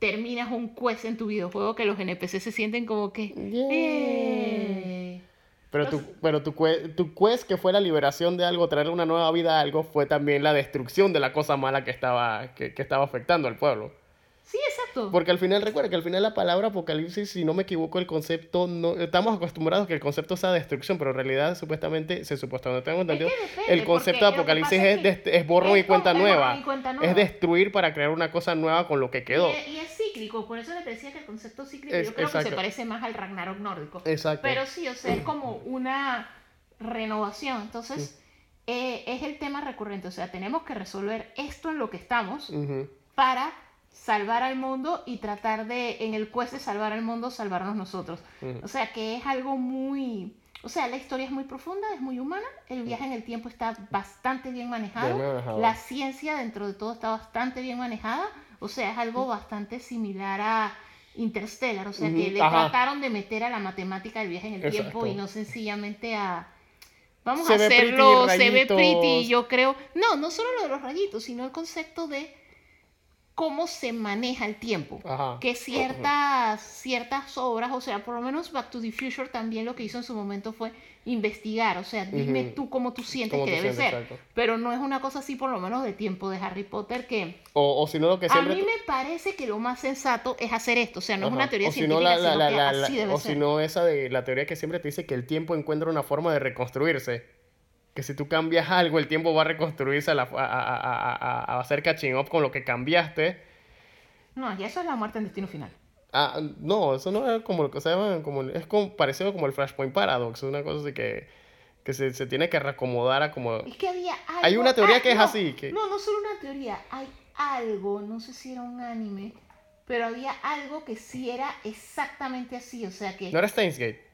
terminas un quest en tu videojuego que los NPC se sienten como que... "Eh". Pero, tu, pero tu, cue- tu quest, que fue la liberación de algo, traerle una nueva vida a algo, fue también la destrucción de la cosa mala que estaba, que, que estaba afectando al pueblo. Sí, exacto. Porque al final, recuerda que al final la palabra apocalipsis, si no me equivoco, el concepto, no estamos acostumbrados que el concepto sea destrucción, pero en realidad supuestamente, se supuestamente tengo entendido, el concepto de apocalipsis es, es es borrón y cuenta nueva. y cuenta nueva. Es destruir para crear una cosa nueva con lo que quedó. Y, y es cíclico, por eso les decía que el concepto cíclico yo creo que se parece más al Ragnarok nórdico. Exacto. Pero sí, o sea, es como una renovación. Entonces, eh, es el tema recurrente. O sea, tenemos que resolver esto en lo que estamos para salvar al mundo y tratar de, en el quest de salvar al mundo, salvarnos nosotros. O sea, que es algo muy... O sea, la historia es muy profunda, es muy humana, el viaje en el tiempo está bastante bien manejado, Bien manejado. la ciencia dentro de todo está bastante bien manejada, o sea, es algo bastante similar a Interstellar, o sea, que le ajá. trataron de meter a la matemática del viaje en el tiempo y no sencillamente a... Vamos Se a pretty, hacerlo, se ve pretty, yo creo. No, no solo lo de los rayitos, sino el concepto de cómo se maneja el tiempo. Ajá. Que ciertas, ciertas obras, o sea, por lo menos Back to the Future también lo que hizo en su momento fue investigar, o sea, dime Ujú. tú cómo tú sientes Cómo que tú debe sientes, ser. exacto. Pero no es una cosa así, por lo menos de tiempo de Harry Potter, que O, o si no, lo que a siempre... mí me parece que lo más sensato es hacer esto, o sea, no es Ajá. una teoría o científica, la, la, sino la, que así debe o ser. si no esa de la teoría que siempre te dice que el tiempo encuentra una forma de reconstruirse. Que si tú cambias algo, el tiempo va a reconstruirse a, la- a, a- a- hacer catching up con lo que cambiaste. No, ya eso es la muerte en destino final. Ah, no, eso no es como lo que se llama, como, es como, parecido como el Flashpoint Paradox, una cosa así que, que se, se tiene que reacomodar a como... Es que había algo... Hay una teoría que es no, así, que- No, no solo una teoría, hay algo, no sé si era un anime, pero había algo que sí era exactamente así, o sea que... ¿No era Steins Gate?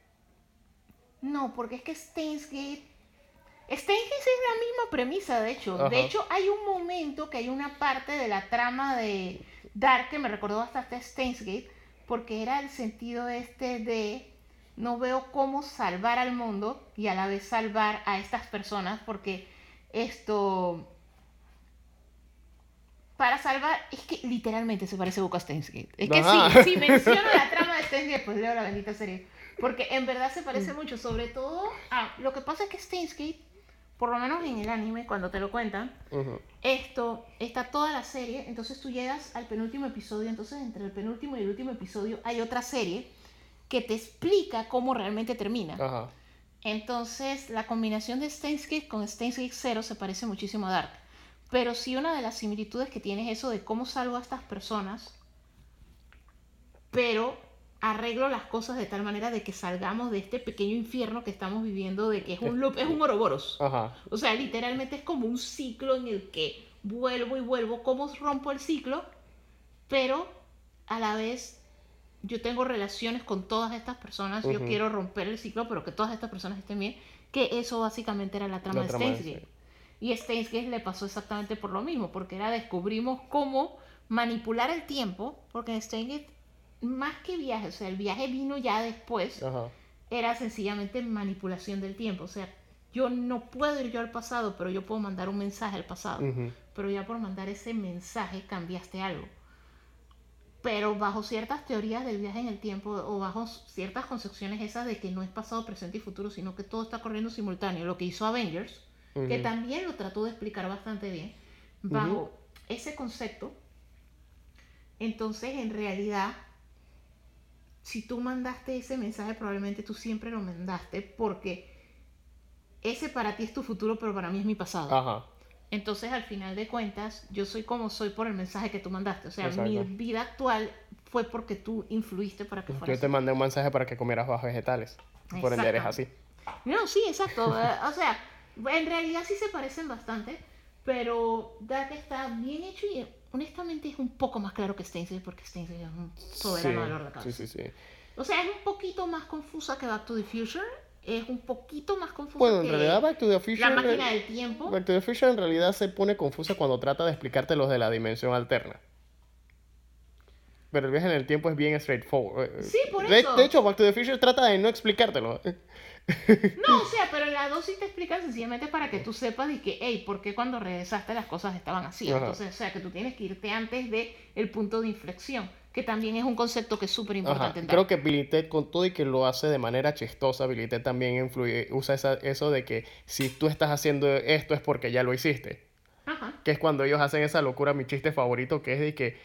No, porque es que Steins Gate es la misma premisa, de hecho. Ajá. De hecho, hay un momento que hay una parte de la trama de Dark que me recordó bastante a Steins Gate, porque era el sentido este de no veo cómo salvar al mundo y a la vez salvar a estas personas, porque esto... Para salvar, es que literalmente se parece Boca a Steins Gate. Es que Ajá. sí, si menciono la trama de Steins Gate, pues leo la bendita serie. Porque en verdad se parece mucho, sobre todo a... Lo que pasa es que Steins Gate, por lo menos en el anime, cuando te lo cuentan, esto está toda la serie, entonces tú llegas al penúltimo episodio, entonces entre el penúltimo y el último episodio hay otra serie que te explica cómo realmente termina. Entonces la combinación de Steins Gate con Steins Gate 0 se parece muchísimo a Dark. Pero sí una de las similitudes que tiene es eso de cómo salvo a estas personas, pero arreglo las cosas de tal manera de que salgamos de este pequeño infierno que estamos viviendo, de que es un loop, es un Ouroboros. Ajá. O sea, literalmente es como un ciclo en el que vuelvo y vuelvo. ¿Cómo rompo el ciclo? Pero a la vez yo tengo relaciones con todas estas personas. Yo quiero romper el ciclo, pero que todas estas personas estén bien. Que eso básicamente era la trama La de trama de Steins Gate. ese. Y a Steins Gate le pasó exactamente por lo mismo, porque era descubrimos cómo manipular el tiempo, porque en Steins Gate, más que viaje, o sea, el viaje vino ya después Ajá. era sencillamente manipulación del tiempo. O sea, yo no puedo ir yo al pasado, pero yo puedo mandar un mensaje al pasado. Pero ya por mandar ese mensaje cambiaste algo. Pero bajo ciertas teorías del viaje en el tiempo o bajo ciertas concepciones esas de que no es pasado, presente y futuro, sino que todo está corriendo simultáneo, lo que hizo Avengers, que también lo trató de explicar bastante bien, bajo ese concepto, entonces en realidad si tú mandaste ese mensaje, probablemente tú siempre lo mandaste porque ese para ti es tu futuro, pero para mí es mi pasado. Ajá. Entonces, al final de cuentas, yo soy como soy por el mensaje que tú mandaste. O sea, mi vida actual fue porque tú influiste para que fuera Yo te mandé un mensaje para que comieras bajo vegetales. Por ende eres así. No, sí, exacto. Eh, o sea, en realidad sí se parecen bastante, pero Dark está bien hecho y honestamente es un poco más claro que Steins porque Steins es un soberano dolor de Sí, cabeza. sí, sí. O sea, es un poquito más confusa que Back to the Future. Es un poquito más confusa Bueno, en que realidad Back to the Future... La máquina del tiempo. Back to the Future en realidad se pone confusa cuando trata de explicarte los de la dimensión alterna. Pero el viaje en el tiempo es bien straightforward. Sí, por de, eso. de hecho, Back to the Future trata de no explicártelo. No, o sea, pero la dosis te explica sencillamente para que tú sepas de que, hey, ¿por qué cuando regresaste las cosas estaban así? Ajá. Entonces, o sea, que tú tienes que irte antes de el punto de inflexión, que también es un concepto que es súper importante. Creo que Billy Ted, con todo y que lo hace de manera chistosa, Billy Ted también influye, usa esa- eso de que si tú estás haciendo esto es porque ya lo hiciste. Ajá. Que es cuando ellos hacen esa locura, mi chiste favorito, que es de que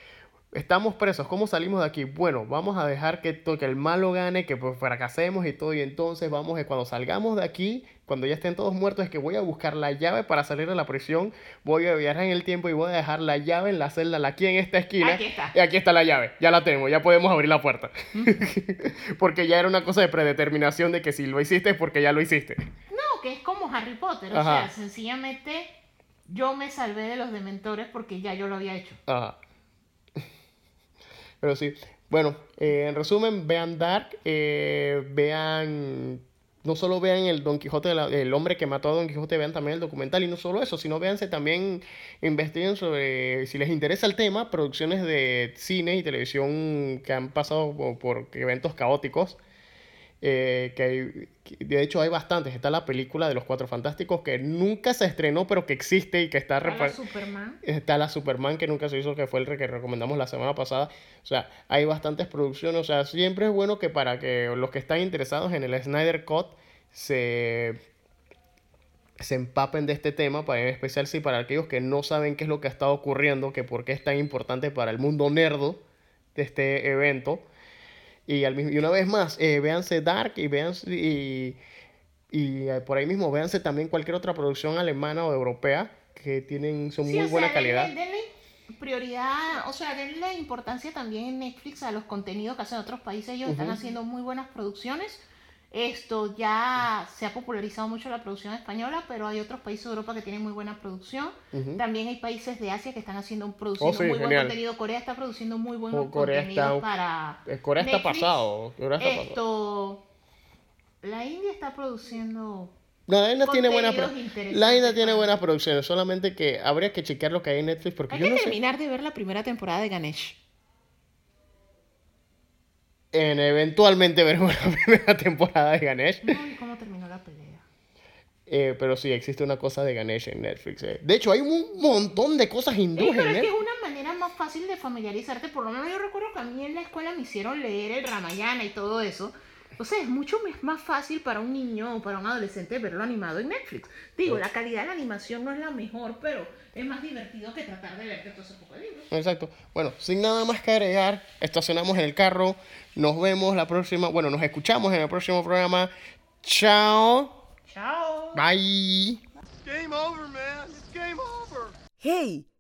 estamos presos, ¿cómo salimos de aquí? Bueno, vamos a dejar que, que el malo gane, que pues fracasemos y todo, y entonces vamos, a- cuando salgamos de aquí, cuando ya estén todos muertos, es que voy a buscar la llave para salir de la prisión, voy a viajar en el tiempo y voy a dejar la llave en la celda, aquí en esta esquina. Aquí está. Y aquí está la llave, ya la tenemos, ya podemos abrir la puerta. porque ya era una cosa de predeterminación de que si lo hiciste es porque ya lo hiciste. No, que es como Harry Potter. O sea, sencillamente yo me salvé de los dementores porque ya yo lo había hecho. Ajá. Pero sí. Bueno, eh, en resumen, vean Dark, eh, vean, no solo vean el Don Quijote, el hombre que mató a Don Quijote, vean también el documental y no solo eso, sino véanse también, investiguen sobre, si les interesa el tema, producciones de cine y televisión que han pasado por eventos caóticos eh, que, hay- de hecho hay bastantes. Está la película de los Cuatro Fantásticos que nunca se estrenó, pero que existe y que está... Está la Superman. Está la Superman que nunca se hizo, que fue el que recomendamos la semana pasada. O sea, hay bastantes producciones. O sea, siempre es bueno que para que los que están interesados en el Snyder Cut se, se empapen de este tema, para, en especial si para aquellos que no saben qué es lo que ha estado ocurriendo, que por qué es tan importante para el mundo nerdo de este evento. Y, al mismo- y una vez más, eh, véanse Dark y véanse y, y eh, por ahí mismo véanse también cualquier otra producción alemana o europea que tienen, son Sí, muy o sea, buena calidad. denle prioridad, o sea, denle importancia también en Netflix a los contenidos que hacen otros países. Ellos están haciendo muy buenas producciones. Esto ya se ha popularizado mucho la producción española, pero hay otros países de Europa que tienen muy buena producción. También hay países de Asia que están haciendo produciendo Oh, sí, muy buen contenido. Corea está produciendo muy buen Oh, Corea contenido está- para eh, Corea está Netflix. pasado, Corea está pasado. Esto la India está produciendo La India tiene buenas La India tiene buenas producciones, solamente que habría que chequear lo que hay en Netflix porque Hay yo que no sé. terminar de ver la primera temporada de Ganesh. En, eventualmente veremos la primera temporada de Ganesh. No, ¿y cómo terminó la pelea? Eh, pero sí, existe una cosa de Ganesh en Netflix. eh. De hecho, hay un montón de cosas hindúes pero en es que es una manera más fácil de familiarizarte. Por lo menos yo recuerdo que a mí en la escuela me hicieron leer el Ramayana y todo eso. O sea, es mucho más- más fácil para un niño o para un adolescente verlo animado en Netflix. Digo, la calidad de la animación no es la mejor, pero es más divertido que tratar de verte todo ese poco de libros. Exacto. Bueno, sin nada más que agregar, estacionamos en el carro. Nos vemos la próxima. Bueno, nos escuchamos en el próximo programa. Chao. Chao. Bye. ¡Hey!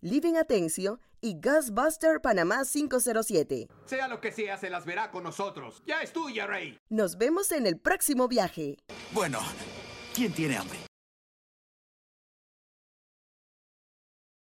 Living Atencio y Ghostbuster Panamá 507. Sea lo que sea, se las verá con nosotros. Ya es tuya, Rey. Nos vemos en el próximo viaje. Bueno, ¿quién tiene hambre?